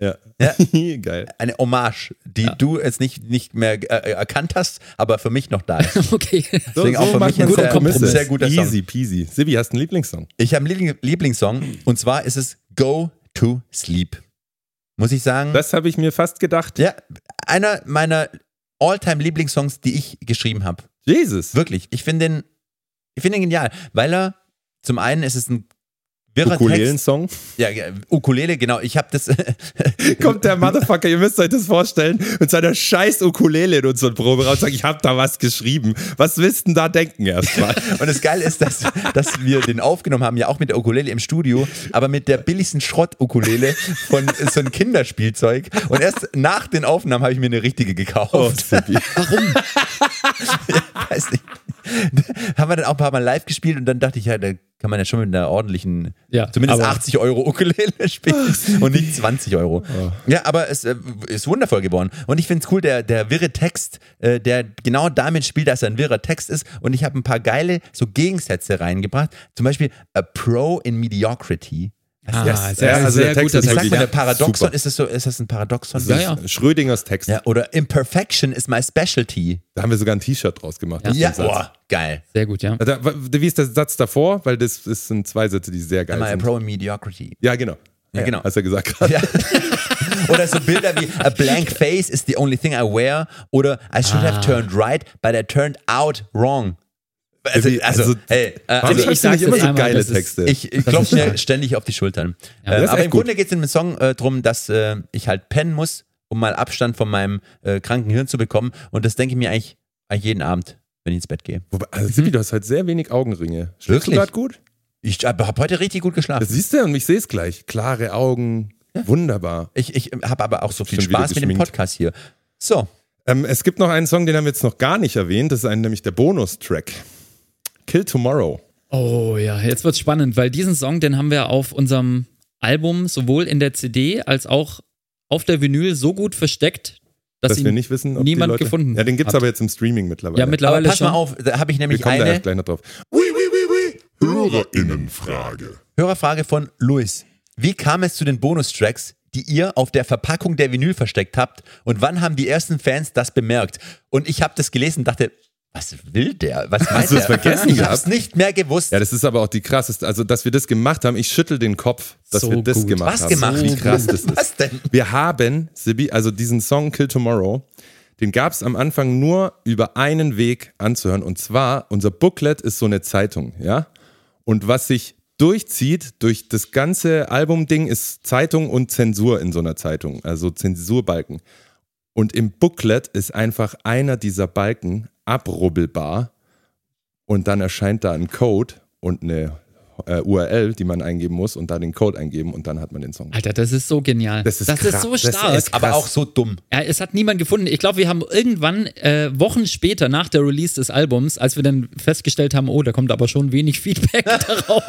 ja. Ja. geil. Eine Hommage, die du jetzt nicht, nicht mehr äh, erkannt hast, aber für mich noch da ist. Okay. Deswegen auch für mich ein sehr, Kompromisse. sehr guter Song. Easy peasy. Sibi, hast du einen Lieblingssong? Ich habe einen Liebling Lieblingssong und zwar ist es Go to Sleep. Muss ich sagen. Das habe ich mir fast gedacht. ja, einer meiner All-Time Lieblingssongs, die ich geschrieben habe. Jesus. Wirklich. Ich finde den, ich ihn genial, weil er zum einen ist es ein wirrer. Ukulelen-Song. Ja, ja, Ukulele, genau. Ich habe das. Kommt der Motherfucker, ihr müsst euch das vorstellen, mit seiner scheiß Ukulele in unseren Proberaum und sagt, ich habe da was geschrieben. Was willst du denn da denken erstmal? Und das Geile ist, dass, dass wir den aufgenommen haben, ja auch mit der Ukulele im Studio, aber mit der billigsten Schrott-Ukulele von so einem Kinderspielzeug. Und erst nach den Aufnahmen habe ich mir eine richtige gekauft. Oh, Sibi. Weiß nicht. haben wir dann auch ein paar Mal live gespielt und dann dachte ich, ja, da kann man ja schon mit einer ordentlichen, Ja, zumindest aber- 80 Euro Ukulele spielen und nicht 20 Euro. Ja, aber es äh, ist wundervoll geworden. Und ich finde es cool, der, der wirre Text, äh, der genau damit spielt, dass er ein wirrer Text ist. Und ich habe ein paar geile so Gegensätze reingebracht. Zum Beispiel A Pro in Mediocrity. Ah, Yes. sehr, Ja, also sehr der Text guter ist Text. man, Ja, der Paradoxon? super. Ist das so, ist das ein Paradoxon? Ja, ja. Schrödingers Text. Ja, oder Imperfection is my specialty. Da haben wir sogar ein T-Shirt draus gemacht. Ja, boah, geil. Sehr gut, ja. Da, wie ist der Satz davor? Weil das, das sind zwei Sätze, die sehr geil Am I a sind. Pro in Mediocrity? Ja, genau. Ja, genau. Hast du ja gesagt gerade. Ja. Oder so Bilder wie A blank face is the only thing I wear oder I should have turned right, but I turned out wrong. Also, also, also- hey, äh, also ich nicht immer so einmal, geile ist- Texte? ich, ich klopfe mir ständig auf die Schultern. Ja, ist aber im gut. Grunde geht es in dem Song äh, darum, dass äh, ich halt pennen muss, um mal Abstand von meinem äh, kranken Hirn zu bekommen. Und das denke ich mir eigentlich, eigentlich jeden Abend, wenn ich ins Bett gehe. Wobei, also Sibi, du hast halt sehr wenig Augenringe. Schläfst du gerade gut? Ich habe heute richtig gut geschlafen. Das siehst du und ich sehe es gleich. Klare Augen. Wunderbar. Ich, ich habe aber auch so viel Schon Spaß mit dem. Podcast hier. So, Ähm, es gibt noch einen Song, den haben wir jetzt noch gar nicht erwähnt. Das ist ein, nämlich der Bonustrack. Kill Tomorrow. Oh ja, jetzt wird's spannend, weil diesen Song, den haben wir auf unserem Album sowohl in der CD als auch auf der Vinyl so gut versteckt, dass, Dass ihn wir nicht wissen, ob niemand die Leute, gefunden Ja, den gibt es hat. aber jetzt im Streaming mittlerweile. Ja, aber mittlerweile pass schon. mal auf, da habe ich wir nämlich kommen da eine erst gleich noch drauf. Hörerinnenfrage. Hörerfrage von Luis. Wie kam es zu den Bonustracks, die ihr auf der Verpackung der Vinyl versteckt habt? Und wann haben die ersten Fans das bemerkt? Und ich habe das gelesen und dachte, was will der? Was meint du es vergessen ich habe es gehabt? nicht mehr gewusst. Ja, das ist aber auch die krasseste. Also, dass wir das gemacht haben, ich schüttel den Kopf, dass So wir das gut. gemacht was haben. gemacht? Wie krass das ist. Was denn? Wir haben, Sibi, also diesen Song Kill Tomorrow, den gab es am Anfang nur über einen Weg anzuhören. Und zwar, unser Booklet ist so eine Zeitung, ja? Und was sich durchzieht durch das ganze Albumding ist Zeitung und Zensur in so einer Zeitung, also Zensurbalken. Und im Booklet ist einfach einer dieser Balken abrubbelbar und dann erscheint da ein Code und eine äh, URL, die man eingeben muss und da den Code eingeben und dann hat man den Song. Alter, das ist so genial. Das ist das ist so Das stark. ist Aber auch so dumm. Ja, es hat niemand gefunden. Ich glaube, wir haben irgendwann äh, Wochen später nach der Release des Albums, als wir dann festgestellt haben, oh, da kommt aber schon wenig Feedback darauf,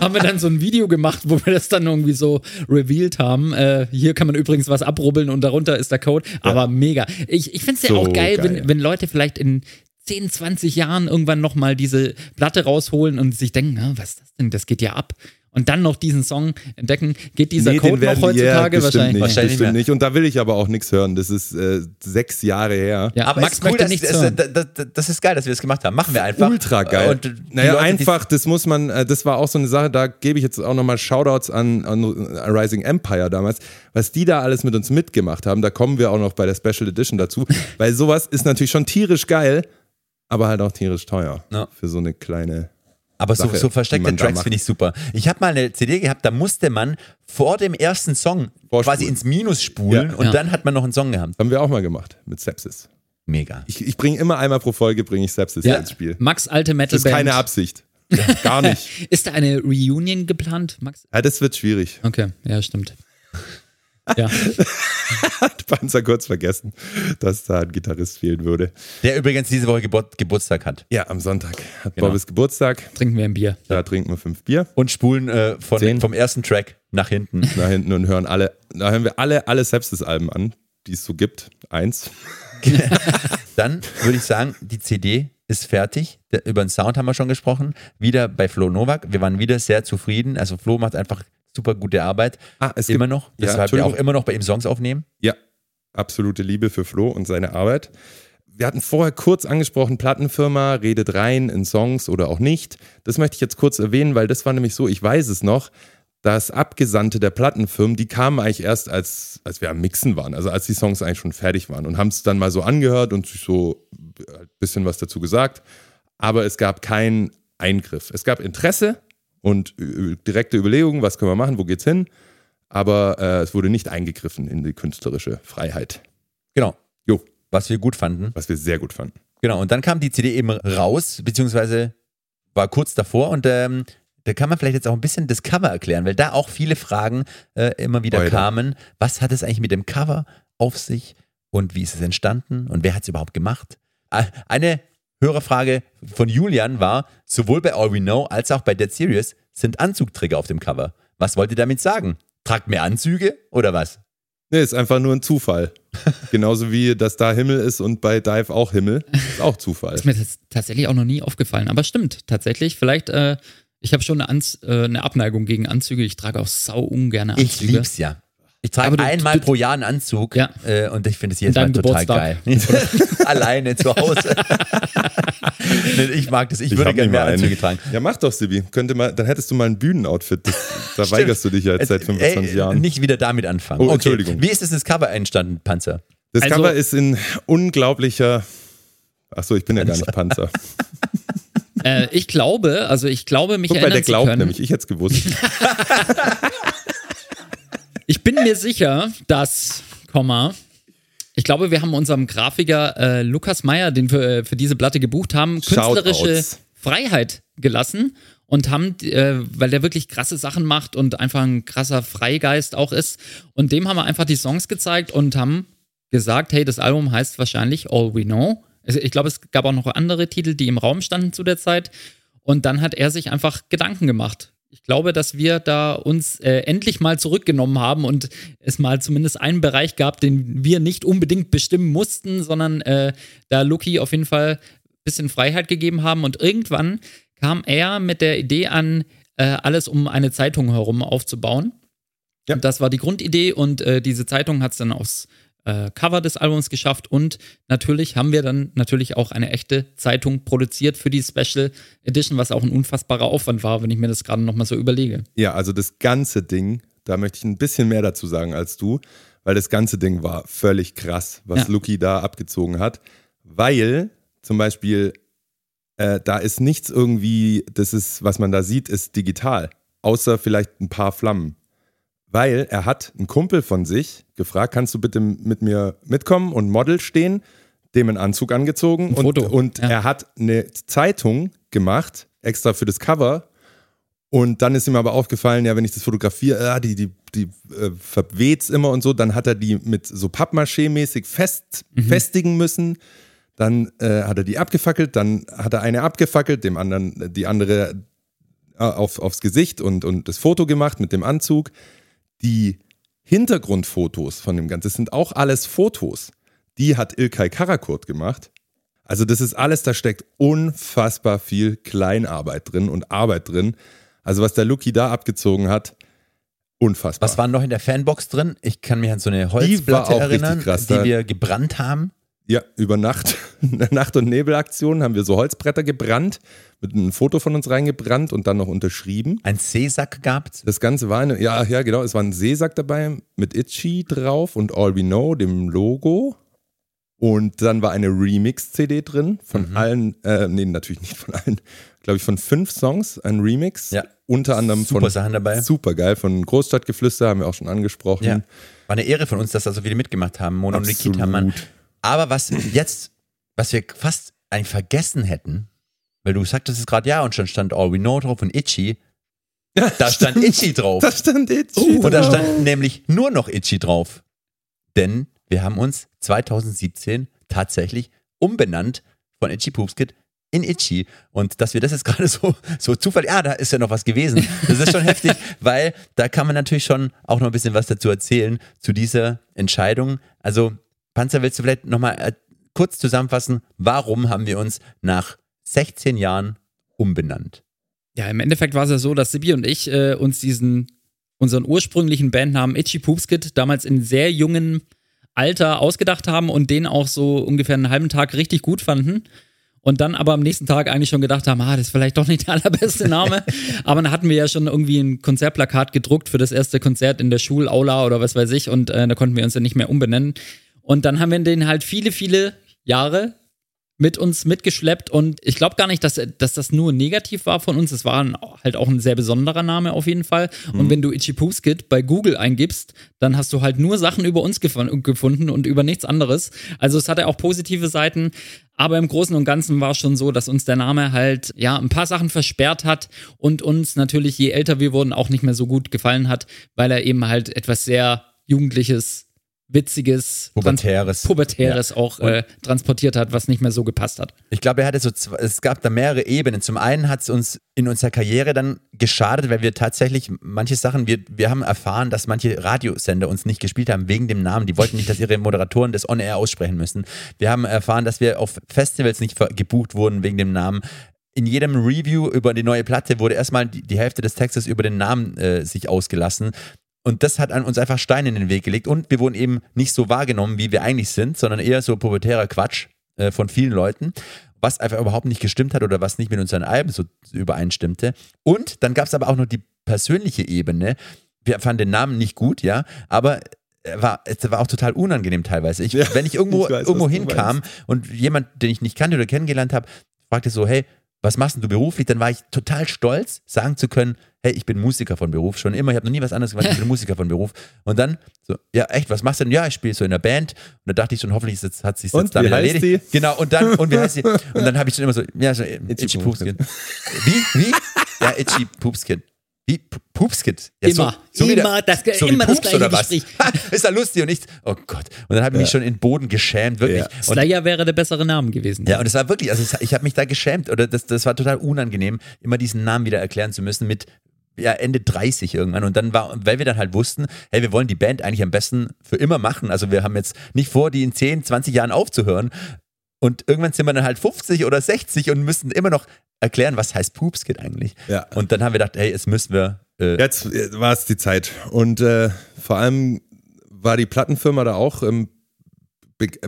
haben wir dann so ein Video gemacht, wo wir das dann irgendwie so revealed haben. Äh, hier kann man übrigens was abrubbeln und darunter ist der Code. Aber mega. Ich, ich finde es ja So auch geil, geil. Wenn, wenn Leute vielleicht in 10, 20 Jahren irgendwann nochmal diese Platte rausholen und sich denken, na, was ist das denn? Das geht ja ab. und dann noch diesen Song entdecken. Geht dieser Nee, Code noch heutzutage? ja, wahrscheinlich. nicht. Wahrscheinlich mehr. nicht. Und da will ich aber auch nichts hören. Das ist äh, sechs Jahre her. Ja, Aber Max ist cool, möchte dass, nichts das, hören. das, das, das ist geil, dass wir das gemacht haben. Machen wir einfach. Ultra geil. Und naja, Leute, einfach, das muss man, äh, das war auch so eine Sache, da gebe ich jetzt auch nochmal Shoutouts an, an Rising Empire damals, was die da alles mit uns mitgemacht haben. Da kommen wir auch noch bei der Special Edition dazu, weil sowas ist natürlich schon tierisch geil, aber halt auch tierisch teuer Ja. für so eine kleine. Aber so, Sache, so die versteckte Tracks finde ich super. Ich habe mal eine CD gehabt, da musste man vor dem ersten Song Vorspulen. quasi ins Minus spulen Ja. und Ja. dann hat man noch einen Song gehabt. Haben wir auch mal gemacht mit Sepsis. Mega. Ich, ich bringe immer einmal pro Folge bringe ich Sepsis ja, ins Spiel. Max alte Das Metal ist Band. keine Absicht. Gar nicht. Ist da eine Reunion geplant, Max? Ja, das wird schwierig. Okay, ja, stimmt. Ja, Hat Panzer kurz vergessen, dass da ein Gitarrist fehlen würde. Der übrigens diese Woche Geburt, Geburtstag hat. Ja, am Sonntag hat Genau. Bobbys Geburtstag. trinken wir ein Bier. Da trinken wir fünf Bier Und spulen äh, von, Zehn. vom ersten Track nach hinten. nach hinten und hören alle, da hören wir alle, alle Sepsis-Alben an, die es so gibt. Eins. Dann würde ich sagen, die CD ist fertig. Über den Sound haben wir schon gesprochen. Wieder bei Flo Novak. Wir waren wieder sehr zufrieden. Also Flo macht einfach super gute Arbeit. Ah, es immer gibt, noch. Ja, Deshalb wir Entschuldigung. auch immer noch bei ihm Songs aufnehmen. Ja, absolute Liebe für Flo und seine Arbeit. Wir hatten vorher kurz angesprochen, Plattenfirma redet rein in Songs oder auch nicht. Das möchte ich jetzt kurz erwähnen, weil das war nämlich so, ich weiß es noch, dass Abgesandte der Plattenfirmen, die kamen eigentlich erst, als, als wir am Mixen waren, also als die Songs eigentlich schon fertig waren und haben es dann mal so angehört und sich so ein bisschen was dazu gesagt. Aber es gab keinen Eingriff. Es gab Interesse und äh, direkte Überlegungen, was können wir machen, wo geht's hin. Aber äh, es wurde nicht eingegriffen in die künstlerische Freiheit. Genau. Jo, Was wir gut fanden. was wir sehr gut fanden. Genau. Und dann kam die CD eben raus, beziehungsweise war kurz davor und ähm, da kann man vielleicht jetzt auch ein bisschen das Cover erklären, weil da auch viele Fragen äh, immer wieder Heute. kamen. Was hat es eigentlich mit dem Cover auf sich und wie ist es entstanden und wer hat es überhaupt gemacht? Äh, Eine Hörerfrage von Julian war, sowohl bei All We Know als auch bei Dead Serious sind Anzugträger auf dem Cover. Was wollt ihr damit sagen? Tragt mehr Anzüge oder was? Nee, ist einfach nur ein Zufall. Genauso wie, dass da Himmel ist und bei Dive auch Himmel. Ist auch Zufall. Ist mir das tatsächlich auch noch nie aufgefallen. Aber stimmt, tatsächlich. Vielleicht, äh, ich habe schon eine, äh, eine Abneigung gegen Anzüge. Ich trage auch sau ungerne Ich Anzüge. lieb's ja. Ich trage du- einmal du- pro Jahr einen Anzug Ja. äh, und ich finde es jedes Mal total geil. Geburtstag. Alleine zu Hause. Nee, ich mag das. Ich, würde hab gerne mehr mal einen. Anzüge tragen. Ja, mach doch, Sibi. Könnte mal, dann hättest du mal ein Bühnenoutfit. Das, da weigerst du dich ja jetzt seit 25 Ey, Jahren. Nicht wieder damit anfangen. Oh, okay. Entschuldigung. Wie ist es das Cover entstanden, Panzer? Das Also- Cover ist in unglaublicher. Achso, ich bin ja gar nicht Panzer. Äh, ich glaube, also ich glaube, mich Guck erinnern der zu glaubt können. nämlich. Ich hätte es gewusst. Ich bin mir sicher, dass, Komma, ich glaube, wir haben unserem Grafiker äh, Lukas Meyer, den wir für diese Platte gebucht haben, künstlerische Shoutouts. Freiheit gelassen und haben, äh, weil der wirklich krasse Sachen macht und einfach ein krasser Freigeist auch ist. Und dem haben wir einfach die Songs gezeigt und haben gesagt, hey, das Album heißt wahrscheinlich All We Know. Ich glaube, es gab auch noch andere Titel, die im Raum standen zu der Zeit. Und dann hat er sich einfach Gedanken gemacht. Ich glaube, dass wir da uns äh, endlich mal zurückgenommen haben und es mal zumindest einen Bereich gab, den wir nicht unbedingt bestimmen mussten, sondern äh, da Lucky auf jeden Fall ein bisschen Freiheit gegeben haben. Und irgendwann kam er mit der Idee an, äh, alles um eine Zeitung herum aufzubauen. Ja. Und das war die Grundidee und äh, diese Zeitung hat es dann aufs äh, Cover des Albums geschafft und natürlich haben wir dann natürlich auch eine echte Zeitung produziert für die Special Edition, was auch ein unfassbarer Aufwand war, wenn ich mir das gerade nochmal so überlege. Ja, also das ganze Ding, da möchte ich ein bisschen mehr dazu sagen als du, weil das ganze Ding war völlig krass, was Ja. Lucky da abgezogen hat. Weil zum Beispiel, äh, da ist nichts irgendwie, das ist, was man da sieht, ist digital. Außer vielleicht ein paar Flammen. Weil er hat einen Kumpel von sich gefragt, kannst du bitte mit mir mitkommen und Model stehen, dem einen Anzug angezogen Ein und, und ja. er hat eine Zeitung gemacht, extra für das Cover und dann ist ihm aber aufgefallen, ja, wenn ich das fotografiere, ah, die, die, die äh, verweht's immer und so, dann hat er die mit so Pappmaché-mäßig fest, festigen müssen. Dann äh, hat er die abgefackelt, dann hat er eine abgefackelt, dem anderen äh, die andere äh, auf, aufs Gesicht und, und das Foto gemacht mit dem Anzug. Die Hintergrundfotos von dem Ganzen, das sind auch alles Fotos. Die hat Ilkay Karakurt gemacht. Also das ist alles, da steckt unfassbar viel Kleinarbeit drin und Arbeit drin. Also was der Lucky da abgezogen hat, unfassbar. Was war noch in der Fanbox drin? Ich kann mich an so eine Holzplatte erinnern, krass, die wir gebrannt haben. Ja, über Nacht, Nacht- und Nebelaktion haben wir so Holzbretter gebrannt, mit einem Foto von uns reingebrannt und dann noch unterschrieben. Ein Seesack gehabt. Das Ganze war eine, ja, ja, genau, es war ein Seesack dabei mit Itchy drauf und All We Know, dem Logo. Und dann war eine Remix-CD drin von Mhm. allen, äh, nee, natürlich nicht von allen, glaube ich, von fünf Songs, ein Remix. Ja. Unter anderem Super von Sachen dabei. Super geil, von Großstadtgeflüster haben wir auch schon angesprochen. Ja. War eine Ehre von uns, dass da so viele mitgemacht haben. Mona und Absolut. Nikita Mann. Aber was jetzt, was wir fast eigentlich vergessen hätten, weil du sagtest es gerade, ja, und schon stand All We Know drauf und Itchy. Da stand Itchy drauf. Da stand Itchy Und da drauf. stand nämlich nur noch Itchy drauf. Denn wir haben uns 2017 tatsächlich umbenannt von Itchy Poopskit in Itchy. Und dass wir das jetzt gerade so, so zufällig, ja, da ist ja noch was gewesen. Das ist schon heftig, weil da kann man natürlich schon auch noch ein bisschen was dazu erzählen, zu dieser Entscheidung. Also, Panzer, willst du vielleicht nochmal äh, kurz zusammenfassen, warum haben wir uns nach 16 Jahren umbenannt? Ja, im Endeffekt war es ja so, dass Sibi und ich äh, uns diesen, unseren ursprünglichen Bandnamen Itchy Poopskit damals in sehr jungen Alter ausgedacht haben und den auch so ungefähr einen halben Tag richtig gut fanden. Und dann aber am nächsten Tag eigentlich schon gedacht haben, ah, das ist vielleicht doch nicht der allerbeste Name. aber dann hatten wir ja schon irgendwie ein Konzertplakat gedruckt für das erste Konzert in der Schulaula oder was weiß ich. Und äh, da konnten wir uns ja nicht mehr umbenennen. Und dann haben wir den halt viele, viele Jahre mit uns mitgeschleppt und ich glaube gar nicht, dass, dass das nur negativ war von uns. Es war ein, halt auch ein sehr besonderer Name auf jeden Fall. Und wenn du Itchy Poopskit bei Google eingibst, dann hast du halt nur Sachen über uns gefo- gefunden und über nichts anderes. Also es hatte auch positive Seiten, aber im Großen und Ganzen war es schon so, dass uns der Name halt ja ein paar Sachen versperrt hat und uns natürlich, je älter wir wurden, auch nicht mehr so gut gefallen hat, weil er eben halt etwas sehr Jugendliches, Witziges, Pubertäres. Pubertäres auch äh, transportiert hat, was nicht mehr so gepasst hat. Ich glaube, er hatte so, zwei, es gab da mehrere Ebenen. Zum einen hat es uns in unserer Karriere dann geschadet, weil wir tatsächlich manche Sachen, wir, wir haben erfahren, dass manche Radiosender uns nicht gespielt haben wegen dem Namen. Die wollten nicht, dass ihre Moderatoren das On-Air aussprechen müssen. Wir haben erfahren, dass wir auf Festivals nicht gebucht wurden wegen dem Namen. In jedem Review über die neue Platte wurde erstmal die, die Hälfte des Textes über den Namen äh, sich ausgelassen. Und das hat an uns einfach Steine in den Weg gelegt. Und wir wurden eben nicht so wahrgenommen, wie wir eigentlich sind, sondern eher so pubertärer Quatsch äh, von vielen Leuten, was einfach überhaupt nicht gestimmt hat oder was nicht mit unseren Alben so übereinstimmte. Und dann gab es aber auch noch die persönliche Ebene. Wir fanden den Namen nicht gut, ja, aber er war, es war auch total unangenehm teilweise. Ich, Ja, wenn ich irgendwo, ich weiß, irgendwo hinkam und jemand, den ich nicht kannte oder kennengelernt habe, fragte so, hey, was machst denn du beruflich? Dann war ich total stolz, sagen zu können, hey, ich bin Musiker von Beruf, schon immer, ich habe noch nie was anderes gemacht, ich bin Musiker von Beruf. Und dann so, ja, echt, was machst du denn? Ja, ich spiele so in der Band. Und da dachte ich schon, hoffentlich ist jetzt, hat sich Und jetzt damit wie heißt erledigt. Genau, und dann, und wie heißt sie? Und dann habe ich schon immer so, ja, so, äh, Itchy Itchy Poopskin. Wie? Wie? Ja, Itchy Poopskin. Wie? P- Poopskit? Ja, Immer. wie Immer das- wie immer das Pups gleiche oder was? Gespräch. ist ja lustig und nicht, oh Gott. Und dann habe ich mich schon in den Boden geschämt, wirklich. Ja. Und Slayer wäre der bessere Name gewesen. ja, und es war wirklich, also es- ich habe mich da geschämt oder das, das war total unangenehm, immer diesen Namen wieder erklären zu müssen mit ja, Ende 30 irgendwann. Und dann war, weil wir dann halt wussten, hey, wir wollen die Band eigentlich am besten für immer machen. Also wir haben jetzt nicht vor, die in 10, 20 Jahren aufzuhören. Und irgendwann sind wir dann halt 50 oder 60 und müssen immer noch erklären, was heißt Poopskit eigentlich. Ja. Und dann haben wir gedacht, hey, jetzt müssen wir. Äh, Jetzt war es die Zeit. Und äh, vor allem war die Plattenfirma da auch ähm,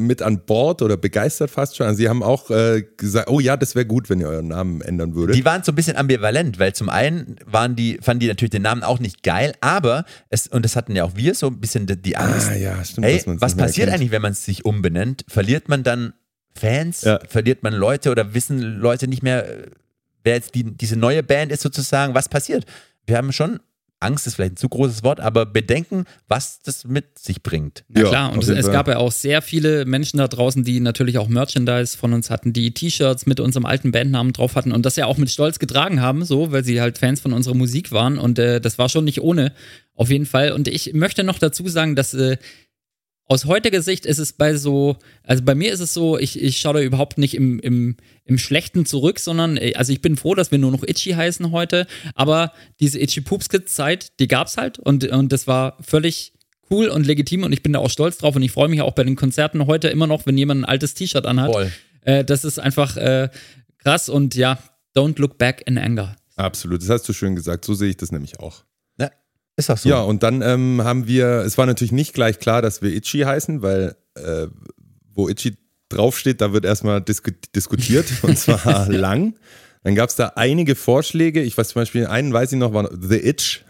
mit an Bord oder begeistert fast schon. Also sie haben auch äh, gesagt, oh ja, das wäre gut, wenn ihr euren Namen ändern würdet. Die waren so ein bisschen ambivalent, weil zum einen waren die, fanden die natürlich den Namen auch nicht geil, aber es, und das hatten ja auch wir so ein bisschen die, die Angst. ah ja, stimmt. Hey, was passiert erkennt. eigentlich, wenn man es sich umbenennt? Verliert man dann Fans? Ja. Verliert man Leute oder wissen Leute nicht mehr, äh, wer jetzt die, diese neue Band ist sozusagen? Was passiert? Wir haben schon, Angst ist vielleicht ein zu großes Wort, aber Bedenken, was das mit sich bringt. Na Ja, klar, und es, es gab ja auch sehr viele Menschen da draußen, die natürlich auch Merchandise von uns hatten, die T-Shirts mit unserem alten Bandnamen drauf hatten und das ja auch mit Stolz getragen haben, so, weil sie halt Fans von unserer Musik waren und äh, das war schon nicht ohne, auf jeden Fall. Und ich möchte noch dazu sagen, dass äh, aus heutiger Sicht ist es bei so, also bei mir ist es so, ich, ich schaue da überhaupt nicht im, im, im Schlechten zurück, sondern, äh, also ich bin froh, dass wir nur noch Itchy heißen heute, aber diese Itchy Poops Kids Zeit, die gab's halt und, und das war völlig cool und legitim und ich bin da auch stolz drauf und ich freue mich auch bei den Konzerten heute immer noch, wenn jemand ein altes T-Shirt anhat. Äh, das ist einfach äh, krass und ja, don't look back in anger. Absolut, das hast du schön gesagt. So sehe ich das nämlich auch. Ja, ist auch so. Ja, und dann ähm, haben wir, es war natürlich nicht gleich klar, dass wir Itchy heißen, weil äh, wo Itchy draufsteht, da wird erstmal disku diskutiert und zwar lang. Dann gab es da einige Vorschläge. Ich weiß zum Beispiel, einen weiß ich noch, war The Itch.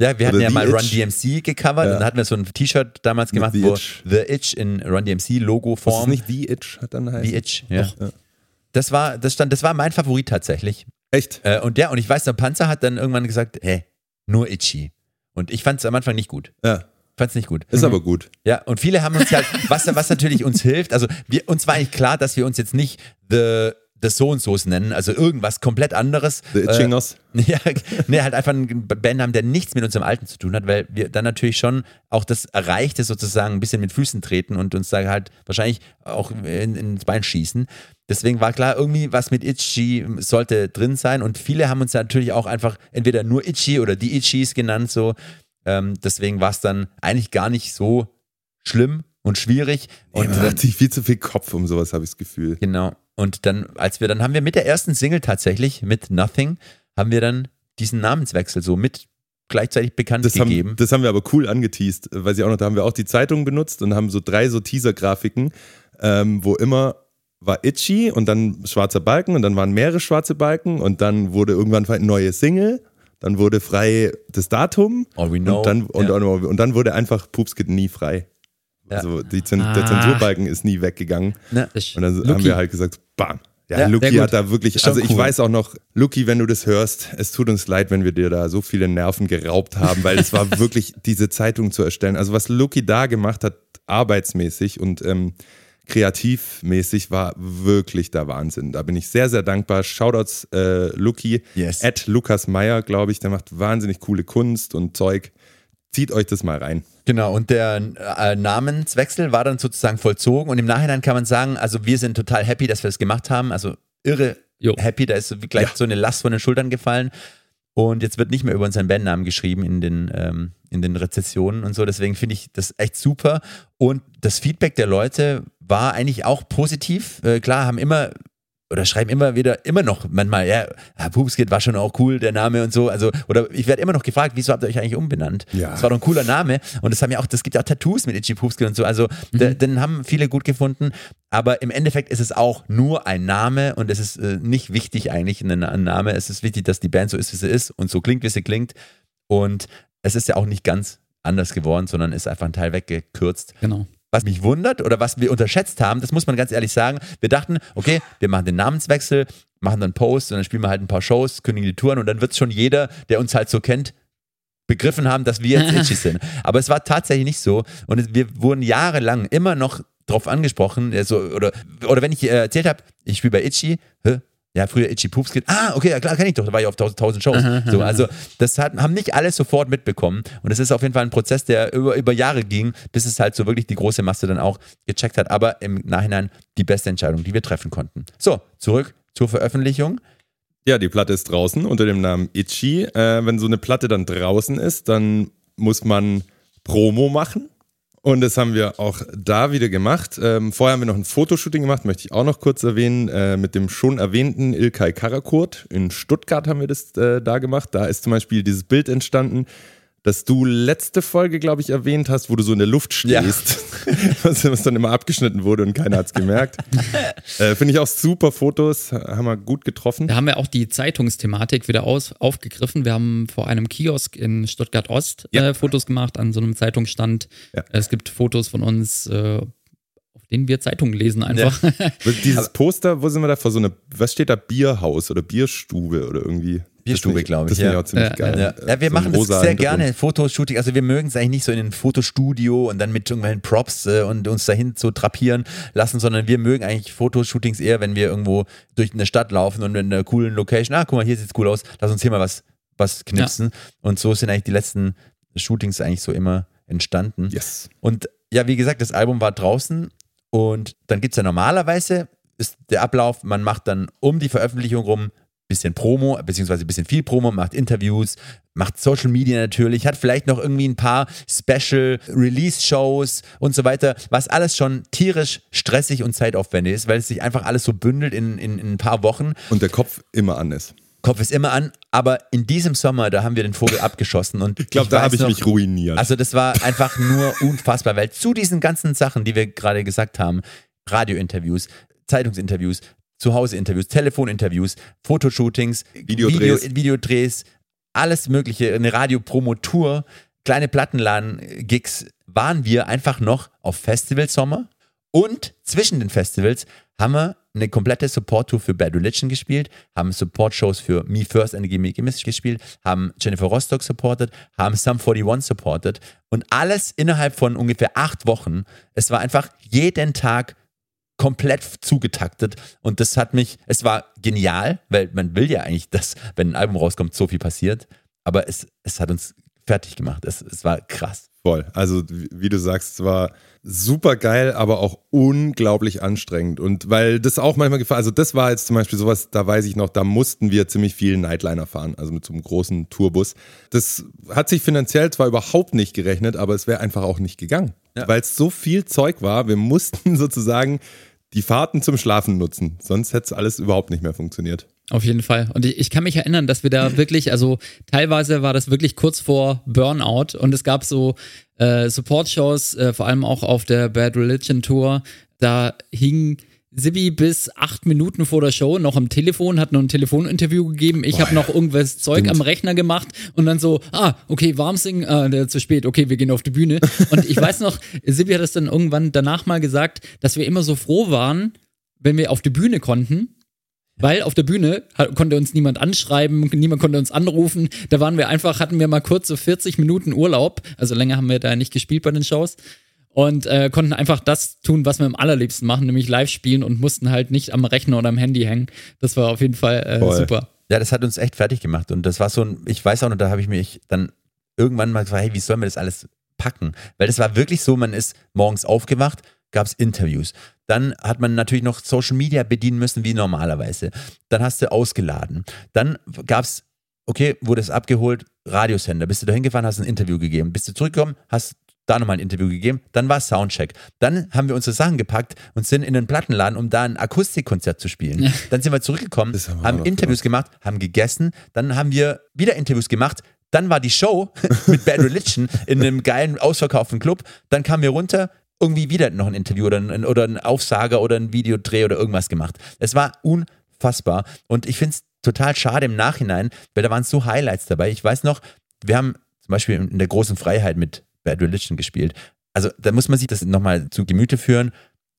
Ja, wir hatten Oder ja mal Run Itch. DMC gecovert Ja. und da hatten wir so ein T-Shirt damals gemacht, The wo Itch. The Itch in Run DMC Logo Was ist nicht The Itch hat dann heißt? The Itch, ja. Ja. Das war, das stand, das war mein Favorit tatsächlich. Echt? Äh, und der, und ich weiß, der Panzer hat dann irgendwann gesagt, hä, nur Itchy. Und ich fand es am Anfang nicht gut. Ja. Fand es nicht gut. Ist aber gut. Ja, und viele haben uns halt, was, was natürlich uns hilft, also wir, uns war eigentlich klar, dass wir uns jetzt nicht The, the So und So's nennen, also irgendwas komplett anderes. The Itchingers. Äh, ja, nee, halt einfach einen Band haben, der nichts mit unserem Alten zu tun hat, weil wir dann natürlich schon auch das Erreichte sozusagen ein bisschen mit Füßen treten und uns da halt wahrscheinlich auch in, ins Bein schießen. Deswegen war klar, irgendwie was mit Itchy sollte drin sein und viele haben uns natürlich auch einfach entweder nur Itchy oder die Itchies genannt, so. Ähm, deswegen war es dann eigentlich gar nicht so schlimm und schwierig. Und dann, hat sich viel zu viel Kopf um sowas, habe ich das Gefühl. genau. Und dann, als wir dann haben wir mit der ersten Single tatsächlich, mit Nothing, haben wir dann diesen Namenswechsel so mit gleichzeitig bekannt Das haben, gegeben. das haben wir aber cool angeteased, weil sie auch noch, da haben wir auch die Zeitung benutzt und haben so drei so Teaser-Grafiken, ähm, wo immer war Itchy und dann schwarzer Balken und dann waren mehrere schwarze Balken und dann wurde irgendwann eine neue Single, dann wurde frei das Datum All we know. und dann, und, ja. und, dann wurde einfach Pupskit nie frei. Ja. Also die Zent der Ah. Zensurbalken ist nie weggegangen. Ne? Das Und dann Luki. haben wir halt gesagt, bam. Ja, Ja, Luki hat da wirklich, also ich cool. weiß auch noch, Luki, wenn du das hörst, es tut uns leid, wenn wir dir da so viele Nerven geraubt haben, weil es war wirklich, diese Zeitung zu erstellen. Also was Luki da gemacht hat, arbeitsmäßig und ähm, kreativmäßig, war wirklich der Wahnsinn. Da bin ich sehr, sehr dankbar. Shoutouts äh, Luki, Yes. at Lukas Meyer, glaube ich, der macht wahnsinnig coole Kunst und Zeug. Zieht euch das mal rein. Genau, und der äh, Namenswechsel war dann sozusagen vollzogen und im Nachhinein kann man sagen, also wir sind total happy, dass wir das gemacht haben, also irre Jo. happy, da ist so gleich Ja. so eine Last von den Schultern gefallen und jetzt wird nicht mehr über unseren Bandnamen geschrieben in den, ähm, in den Rezessionen und so, deswegen finde ich das echt super und das Feedback der Leute war eigentlich auch positiv, äh, klar, haben immer oder schreiben immer wieder, immer noch manchmal, ja, ah, Pupskit war schon auch cool, der Name und so. Also, oder ich werde immer noch gefragt, wieso habt ihr euch eigentlich umbenannt? Ja. Das war doch ein cooler Name. Und das haben ja auch, das gibt ja auch Tattoos mit Itchy Pupskit und so. Also, da- den haben viele gut gefunden. Aber im Endeffekt ist es auch nur ein Name und es ist äh, nicht wichtig eigentlich ein, ein Name. Es ist wichtig, dass die Band so ist, wie sie ist und so klingt, wie sie klingt. Und es ist ja auch nicht ganz anders geworden, sondern ist einfach ein Teil weggekürzt. Genau. Was mich wundert oder was wir unterschätzt haben, das muss man ganz ehrlich sagen, wir dachten, okay, wir machen den Namenswechsel, machen dann Post und dann spielen wir halt ein paar Shows, kündigen die Touren und dann wird schon jeder, der uns halt so kennt, begriffen haben, dass wir jetzt Itchy sind. Aber es war tatsächlich nicht so und wir wurden jahrelang immer noch drauf angesprochen, ja, so, oder, oder wenn ich äh, erzählt habe, ich spiele bei Itchy, hä? Ja, früher Itchy Poopskit. Ah, okay, ja klar, kenne ich doch. Da war ich auf tausend, tausend Shows. So, also, das hat, haben nicht alle sofort mitbekommen. Und es ist auf jeden Fall ein Prozess, der über, über Jahre ging, bis es halt so wirklich die große Masse dann auch gecheckt hat. Aber im Nachhinein die beste Entscheidung, die wir treffen konnten. So, zurück zur Veröffentlichung. Ja, die Platte ist draußen unter dem Namen Itchy. Äh, wenn so eine Platte dann draußen ist, dann muss man Promo machen. Und das haben wir auch da wieder gemacht. Ähm, vorher haben wir noch ein Fotoshooting gemacht, möchte ich auch noch kurz erwähnen, äh, mit dem schon erwähnten Ilkay Karakurt. In Stuttgart haben wir das äh, da gemacht. Da ist zum Beispiel dieses Bild entstanden, das du letzte Folge, glaube ich, erwähnt hast, wo du so in der Luft Ja. stehst, was, was dann immer abgeschnitten wurde und keiner hat es gemerkt. äh, Finde ich auch super Fotos, haben wir gut getroffen. Da haben wir auch die Zeitungsthematik wieder aus, aufgegriffen. Wir haben vor einem Kiosk in Stuttgart Ost Ja. äh, Fotos gemacht an so einem Zeitungsstand. Ja. Es gibt Fotos von uns, äh, auf denen wir Zeitungen lesen einfach. Dieses Poster, wo sind wir da vor so einer, was steht da? Bierhaus oder Bierstube oder irgendwie? Bierstube, Das finde glaub ich, Das ja. auch ziemlich Ja, geil. Ja, ja wir So machen das sehr gerne, Fotoshooting. Also wir mögen es eigentlich nicht so in ein Fotostudio und dann mit irgendwelchen Props äh, und uns dahin so drapieren lassen, sondern wir mögen eigentlich Fotoshootings eher, wenn wir irgendwo durch eine Stadt laufen und in einer coolen Location, ah, guck mal, hier sieht's cool aus, lass uns hier mal was, was knipsen. Und so sind eigentlich die letzten Shootings eigentlich so immer entstanden. Yes. Und ja, wie gesagt, das Album war draußen und dann gibt es ja normalerweise, ist der Ablauf, man macht dann um die Veröffentlichung rum bisschen Promo, beziehungsweise ein bisschen viel Promo, macht Interviews, macht Social Media natürlich, hat vielleicht noch irgendwie ein paar Special Release-Shows und so weiter, was alles schon tierisch stressig und zeitaufwendig ist, weil es sich einfach alles so bündelt in, in, in ein paar Wochen. Und der Kopf immer an ist. Kopf ist immer an, aber in diesem Sommer, da haben wir den Vogel abgeschossen und Ich glaube, da habe ich noch- mich ruiniert. Also das war einfach nur unfassbar, weil zu diesen ganzen Sachen, die wir gerade gesagt haben, Radiointerviews, Zeitungsinterviews, Zuhause-Interviews, Telefoninterviews, Fotoshootings, Videodrehs. Video, Videodrehs, alles mögliche, eine Radiopromotour, kleine Plattenladen-Gigs, waren wir einfach noch auf Festivalsommer und zwischen den Festivals haben wir eine komplette Support-Tour für Bad Religion gespielt, haben Support-Shows für Me First and Gimme Gimmist gespielt, haben Jennifer Rostock supported, haben Sum 41 supported und alles innerhalb von ungefähr acht Wochen. Es war einfach jeden Tag komplett zugetaktet und das hat mich, es war genial, weil man will ja eigentlich, dass, wenn ein Album rauskommt, so viel passiert, aber es, es hat uns fertig gemacht. Es, es war krass. Voll. Also, wie du sagst, es war super geil, aber auch unglaublich anstrengend. Und weil das auch manchmal gefallen, also das war jetzt zum Beispiel sowas, da weiß ich noch, da mussten wir ziemlich viel Nightliner fahren, also mit so einem großen Tourbus. Das hat sich finanziell zwar überhaupt nicht gerechnet, aber es wäre einfach auch nicht gegangen, weil es so viel Zeug war. Wir mussten sozusagen die Fahrten zum Schlafen nutzen, sonst hätte es alles überhaupt nicht mehr funktioniert. Auf jeden Fall. Und ich, ich kann mich erinnern, dass wir da wirklich, also teilweise war das wirklich kurz vor Burnout und es gab so äh, Support-Shows, äh, vor allem auch auf der Bad Religion Tour. Da hing Sibi bis acht Minuten vor der Show noch am Telefon, hat noch ein Telefoninterview gegeben. Ich habe noch irgendwas Zeug am Rechner gemacht und dann so, ah, okay, warm singen, ah, der zu spät, okay, wir gehen auf die Bühne. Und ich weiß noch, Sibi hat es dann irgendwann danach mal gesagt, dass wir immer so froh waren, wenn wir auf die Bühne konnten, weil auf der Bühne konnte uns niemand anschreiben, niemand konnte uns anrufen. Da waren wir einfach, hatten wir mal kurz so 40 Minuten Urlaub. Also länger haben wir da nicht gespielt bei den Shows. Und äh, konnten einfach das tun, was wir am allerliebsten machen, nämlich live spielen und mussten halt nicht am Rechner oder am Handy hängen. Das war auf jeden Fall äh, super. Ja, das hat uns echt fertig gemacht. Und das war so ein, ich weiß auch noch, da habe ich mich dann irgendwann mal gefragt, hey, wie sollen wir das alles packen? Weil das war wirklich so, man ist morgens aufgewacht, gab es Interviews. Dann hat man natürlich noch Social Media bedienen müssen, wie normalerweise. Dann hast du ausgeladen. Dann gab es, okay, wurde es abgeholt, Radiosender. Bist du da hingefahren, hast ein Interview gegeben. Bist du zurückgekommen, hast da nochmal ein Interview gegeben. Dann war Soundcheck. Dann haben wir unsere Sachen gepackt und sind in den Plattenladen, um da ein Akustikkonzert zu spielen. Dann sind wir zurückgekommen, Das haben haben Interviews gemacht, haben gegessen. Dann haben wir wieder Interviews gemacht. Dann war die Show mit Bad Religion in einem geilen, ausverkauften Club. Dann kamen wir runter, irgendwie wieder noch ein Interview oder ein, oder ein Aufsager oder ein Videodreh oder irgendwas gemacht. Es war unfassbar. Und ich finde es total schade im Nachhinein, weil da waren so Highlights dabei. Ich weiß noch, wir haben zum Beispiel in der großen Freiheit mit Bad Religion gespielt. Also da muss man sich das nochmal zu Gemüte führen.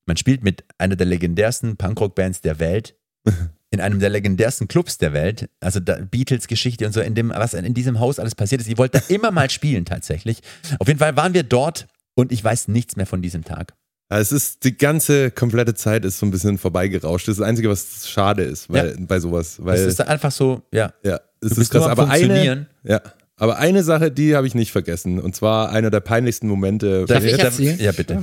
Man spielt mit einer der legendärsten Punkrock-Bands der Welt in einem der legendärsten Clubs der Welt, also Beatles-Geschichte und so, in dem, was in diesem Haus alles passiert ist. Ich wollte da immer mal spielen tatsächlich. Auf jeden Fall waren wir dort und ich weiß nichts mehr von diesem Tag. Ja, Es ist die ganze komplette Zeit ist so ein bisschen vorbeigerauscht. Das ist das Einzige, was schade ist, weil bei sowas, weil Es ist einfach so, ja. ja, es Du ist krass. Aber eine, ja, aber eine Sache, die habe ich nicht vergessen, und zwar einer der peinlichsten Momente. Darf ich erzählen? Ja, bitte.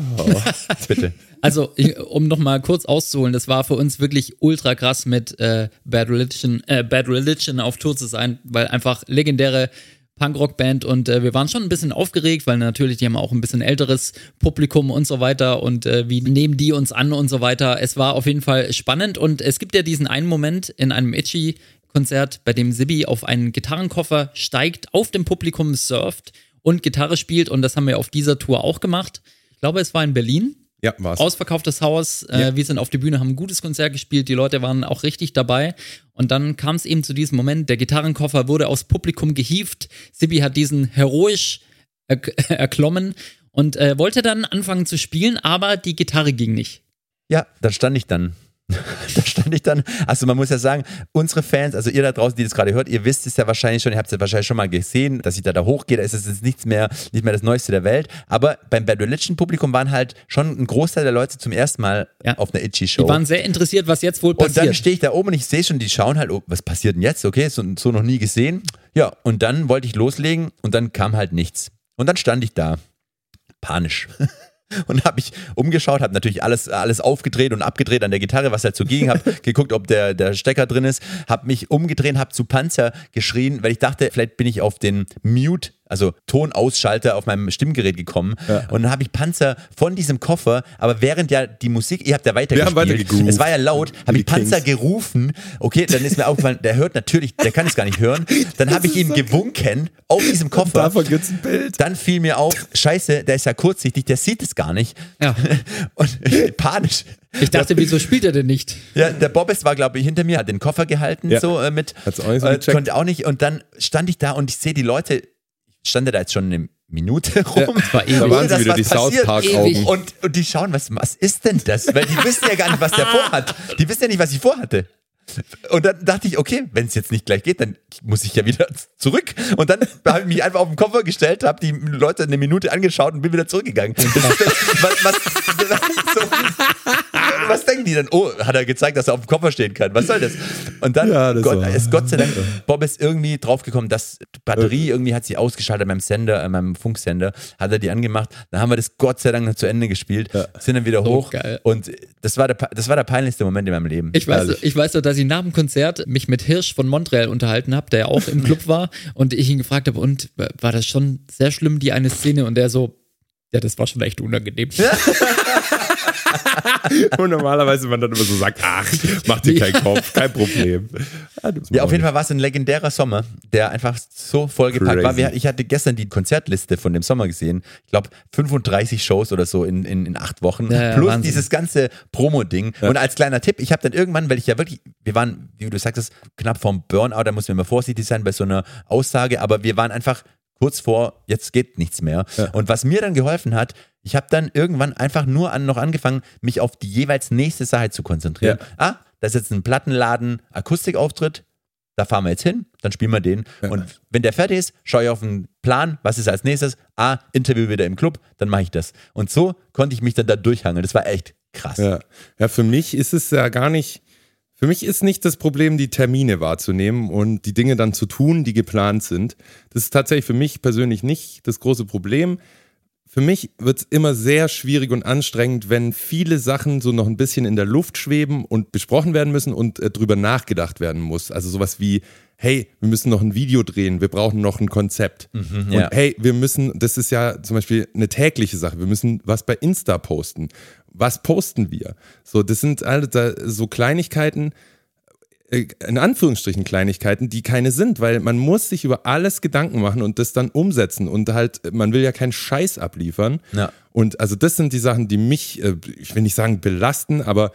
bitte. Also, ich, um noch mal kurz auszuholen, das war für uns wirklich ultra krass mit äh, Bad Religion, äh, Bad Religion auf Tour zu sein, weil einfach legendäre Punkrock-Band und äh, wir waren schon ein bisschen aufgeregt, weil natürlich die haben auch ein bisschen älteres Publikum und so weiter und äh, wie nehmen die uns an und so weiter. Es war auf jeden Fall spannend und es gibt ja diesen einen Moment in einem Itchy Konzert, bei dem Sibi auf einen Gitarrenkoffer steigt, auf dem Publikum surft und Gitarre spielt und das haben wir auf dieser Tour auch gemacht. Ich glaube, es war in Berlin Ja, war's. ausverkauftes Haus. Äh, Wir sind auf die Bühne, haben ein gutes Konzert gespielt. Die Leute waren auch richtig dabei. Und dann kam es eben zu diesem Moment. Der Gitarrenkoffer wurde aufs Publikum gehievt. Sibi hat diesen heroisch er erklommen und äh, wollte dann anfangen zu spielen, aber die Gitarre ging nicht. Ja, da stand ich dann. da stand ich dann. Also man muss ja sagen, unsere Fans, also ihr da draußen, die das gerade hört, ihr wisst es ja wahrscheinlich schon, ihr habt es ja wahrscheinlich schon mal gesehen, dass ich da da hochgehe, da ist es jetzt nichts mehr, nicht mehr das Neueste der Welt. Aber beim Bad Religion Publikum waren halt schon ein Großteil der Leute zum ersten Mal Ja. auf einer Itchy-Show. Die waren sehr interessiert, was jetzt wohl Und dann passiert. stehe ich da oben und ich sehe schon, die schauen halt, oh, was passiert denn jetzt? Okay, so, so noch nie gesehen. Ja, und dann wollte ich loslegen und dann kam halt nichts. Und dann stand ich da, panisch. Und habe ich umgeschaut, habe natürlich alles, alles aufgedreht und abgedreht an der Gitarre, was halt so ging, habe geguckt, ob der, der Stecker drin ist, habe mich umgedreht, habe zu Panzer geschrien, weil ich dachte, vielleicht bin ich auf den Mute also Tonausschalter auf meinem Stimmgerät gekommen. Und dann habe ich Panzer von diesem Koffer, aber während ja die Musik, ihr habt ja weitergespielt, weitergegroovt. es war ja laut, habe ich Panzer Kings. gerufen. Okay, dann ist mir aufgefallen, der hört natürlich, der kann es gar nicht hören. Dann habe ich ihm gewunken auf diesem Koffer. Davon gibt's ein Bild. Dann fiel mir auf, scheiße, der ist ja kurzsichtig, der sieht es gar nicht. Ja. Und panisch. Ich dachte, wieso spielt er denn nicht? Ja, der Bobbes war, glaube ich, hinter mir, hat den Koffer gehalten, Ja. so äh, mit. Hat's auch nicht so äh, konnte auch nicht. Und dann stand ich da und ich sehe die Leute, stand da jetzt schon eine Minute rum. das war ewig. Da waren sie wieder die South passiert. Park Ewig. Augen. Und, und die schauen, was, was ist denn das? Weil die wissen ja gar nicht, was der vorhat. Die wissen ja nicht, was ich vorhatte. Und dann dachte ich, okay, wenn es jetzt nicht gleich geht, dann muss ich ja wieder zurück. Und dann habe ich mich einfach auf den Koffer gestellt, habe die Leute eine Minute angeschaut und bin wieder zurückgegangen. Das ist das, was, was, so, was denken die dann? Oh, hat er gezeigt, dass er auf dem Koffer stehen kann. Was soll das? Und dann Ja, das Gott, war- ist Gott sei Dank Bob ist irgendwie draufgekommen, dass die Batterie irgendwie hat sich ausgeschaltet beim Sender, äh, meinem Funksender, hat er die angemacht. Dann haben wir das Gott sei Dank noch zu Ende gespielt, sind dann wieder So hoch. geil. Und das war, der, das war der peinlichste Moment in meinem Leben. Ich weiß, Ehrlich. ich weiß doch, dass ich nach dem Konzert mich mit Hirsch von Montreal unterhalten habe, der ja auch im Club war und ich ihn gefragt habe, und war das schon sehr schlimm, die eine Szene? Und der so, ja, das war schon echt unangenehm. Und normalerweise man dann immer so sagt, ach, mach dir keinen Kopf, kein Problem. Ja, auf jeden Fall war es ein legendärer Sommer, der einfach so vollgepackt war. Crazy. Wir, ich hatte gestern die Konzertliste von dem Sommer gesehen. Ich glaube, 35 Shows oder so in, in, in acht Wochen. Ja, ja, Plus Wahnsinn. dieses ganze Promo-Ding. Und als kleiner Tipp, ich habe dann irgendwann, weil ich ja wirklich, wir waren, wie du sagtest, knapp vorm Burnout, da muss man immer vorsichtig sein bei so einer Aussage, aber wir waren einfach kurz vor, jetzt geht nichts mehr. Und was mir dann geholfen hat, ich habe dann irgendwann einfach nur an, noch angefangen, mich auf die jeweils nächste Sache zu konzentrieren. Ah, da ist jetzt ein Plattenladen, Akustikauftritt, da fahren wir jetzt hin, dann spielen wir den. Und wenn der fertig ist, schaue ich auf den Plan, was ist als nächstes? Ah, Interview wieder im Club, dann mache ich das. Und so konnte ich mich dann da durchhangeln. Das war echt krass. Ja. ja, für mich ist es ja gar nicht, für mich ist nicht das Problem, die Termine wahrzunehmen und die Dinge dann zu tun, die geplant sind. Das ist tatsächlich für mich persönlich nicht das große Problem. Für mich wird es immer sehr schwierig und anstrengend, wenn viele Sachen so noch ein bisschen in der Luft schweben und besprochen werden müssen und äh, drüber nachgedacht werden muss. Also sowas wie, hey, wir müssen noch ein Video drehen, wir brauchen noch ein Konzept. und ja. hey, wir müssen, das ist ja zum Beispiel eine tägliche Sache, wir müssen was bei Insta posten. Was posten wir? So, das sind alle da so Kleinigkeiten, in Anführungsstrichen Kleinigkeiten, die keine sind, weil man muss sich über alles Gedanken machen und das dann umsetzen und halt, man will ja keinen Scheiß abliefern. Ja. Und also das sind die Sachen, die mich, äh, ich will nicht sagen belasten, aber äh,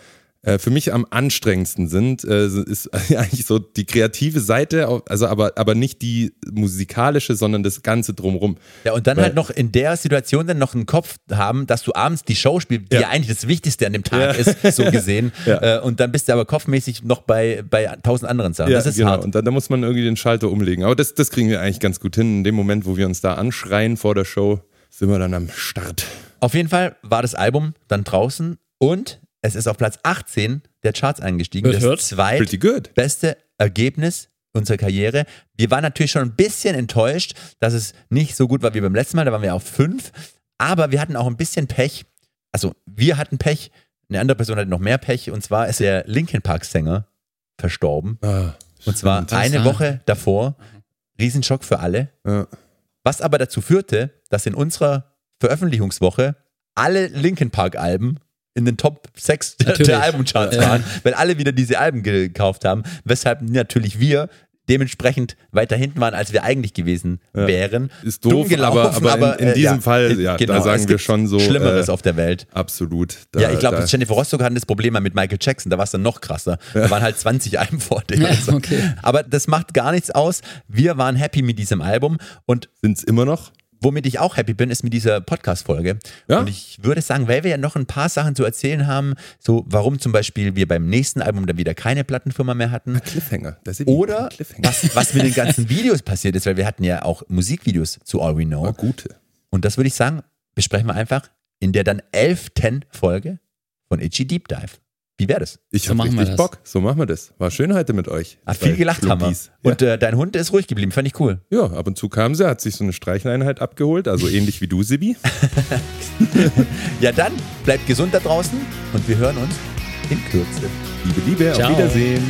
für mich am anstrengendsten sind, äh, ist eigentlich so die kreative Seite, also aber, aber nicht die musikalische, sondern das Ganze drumrum. Ja, und dann Weil- halt noch in der Situation dann noch einen Kopf haben, dass du abends die Show spielst, die ja, Ja. eigentlich das Wichtigste an dem Tag ist, so gesehen. Ja. Äh, und dann bist du aber kopfmäßig noch bei, bei tausend anderen Sachen. das ist genau. hart. Und dann da muss man irgendwie den Schalter umlegen. Aber das, das kriegen wir eigentlich ganz gut hin. In dem Moment, wo wir uns da anschreien vor der Show, sind wir dann am Start. Auf jeden Fall war das Album dann draußen und es ist auf Platz 18 der Charts eingestiegen. Hört, das hört. zweit Pretty good. beste Ergebnis unserer Karriere. Wir waren natürlich schon ein bisschen enttäuscht, dass es nicht so gut war wie beim letzten Mal. Da waren wir auf fünf. Aber wir hatten auch ein bisschen Pech. Also wir hatten Pech. Eine andere Person hatte noch mehr Pech. Und zwar ist der Linkin Park Sänger verstorben. Ah, Und zwar Das eine Woche davor. Riesenschock für alle. ja. Was aber dazu führte, dass in unserer Veröffentlichungswoche alle Linkin Park Alben in den Top 6 der, der Albumcharts Ja. waren, weil alle wieder diese Alben gekauft haben, weshalb natürlich wir dementsprechend weiter hinten waren, als wir eigentlich gewesen wären. Ist doof, gelaufen, aber- aber in- in äh, diesem Fall, ja, da sagen es wir schon so, Schlimmeres äh, auf der Welt. Absolut. Da- ja, ich glaube, Jennifer Rostock hatte das Problem mal mit Michael Jackson, da war es dann noch krasser. Da waren halt 20 Alben vor dem. Ja, und so. okay. Aber das macht gar nichts aus. Wir waren happy mit diesem Album und Sind's immer noch? Womit ich auch happy bin, ist mit dieser Podcast-Folge. Ja. Und ich würde sagen, weil wir ja noch ein paar Sachen zu erzählen haben, so warum zum Beispiel wir beim nächsten Album dann wieder keine Plattenfirma mehr hatten. Cliffhanger. Das ist Oder Cliffhanger. was, was mit den ganzen Videos passiert ist, weil wir hatten ja auch Musikvideos zu All We Know. War gute. Und das würde ich sagen, besprechen wir einfach in der dann elften Folge von Itchy Deep Dive. Wie wäre das? Ich So hab machen wir richtig das. Bock. So machen wir das. War schön heute mit euch. Ah, viel gelacht haben wir. Und äh, dein Hund ist ruhig geblieben, fand ich cool. Ja, ab und zu kam sie, hat sich so eine Streicheleinheit abgeholt, also ähnlich wie du, Sibi. Ja, dann bleibt gesund da draußen und wir hören uns in Kürze. Liebe, Liebe, Ciao. auf Wiedersehen.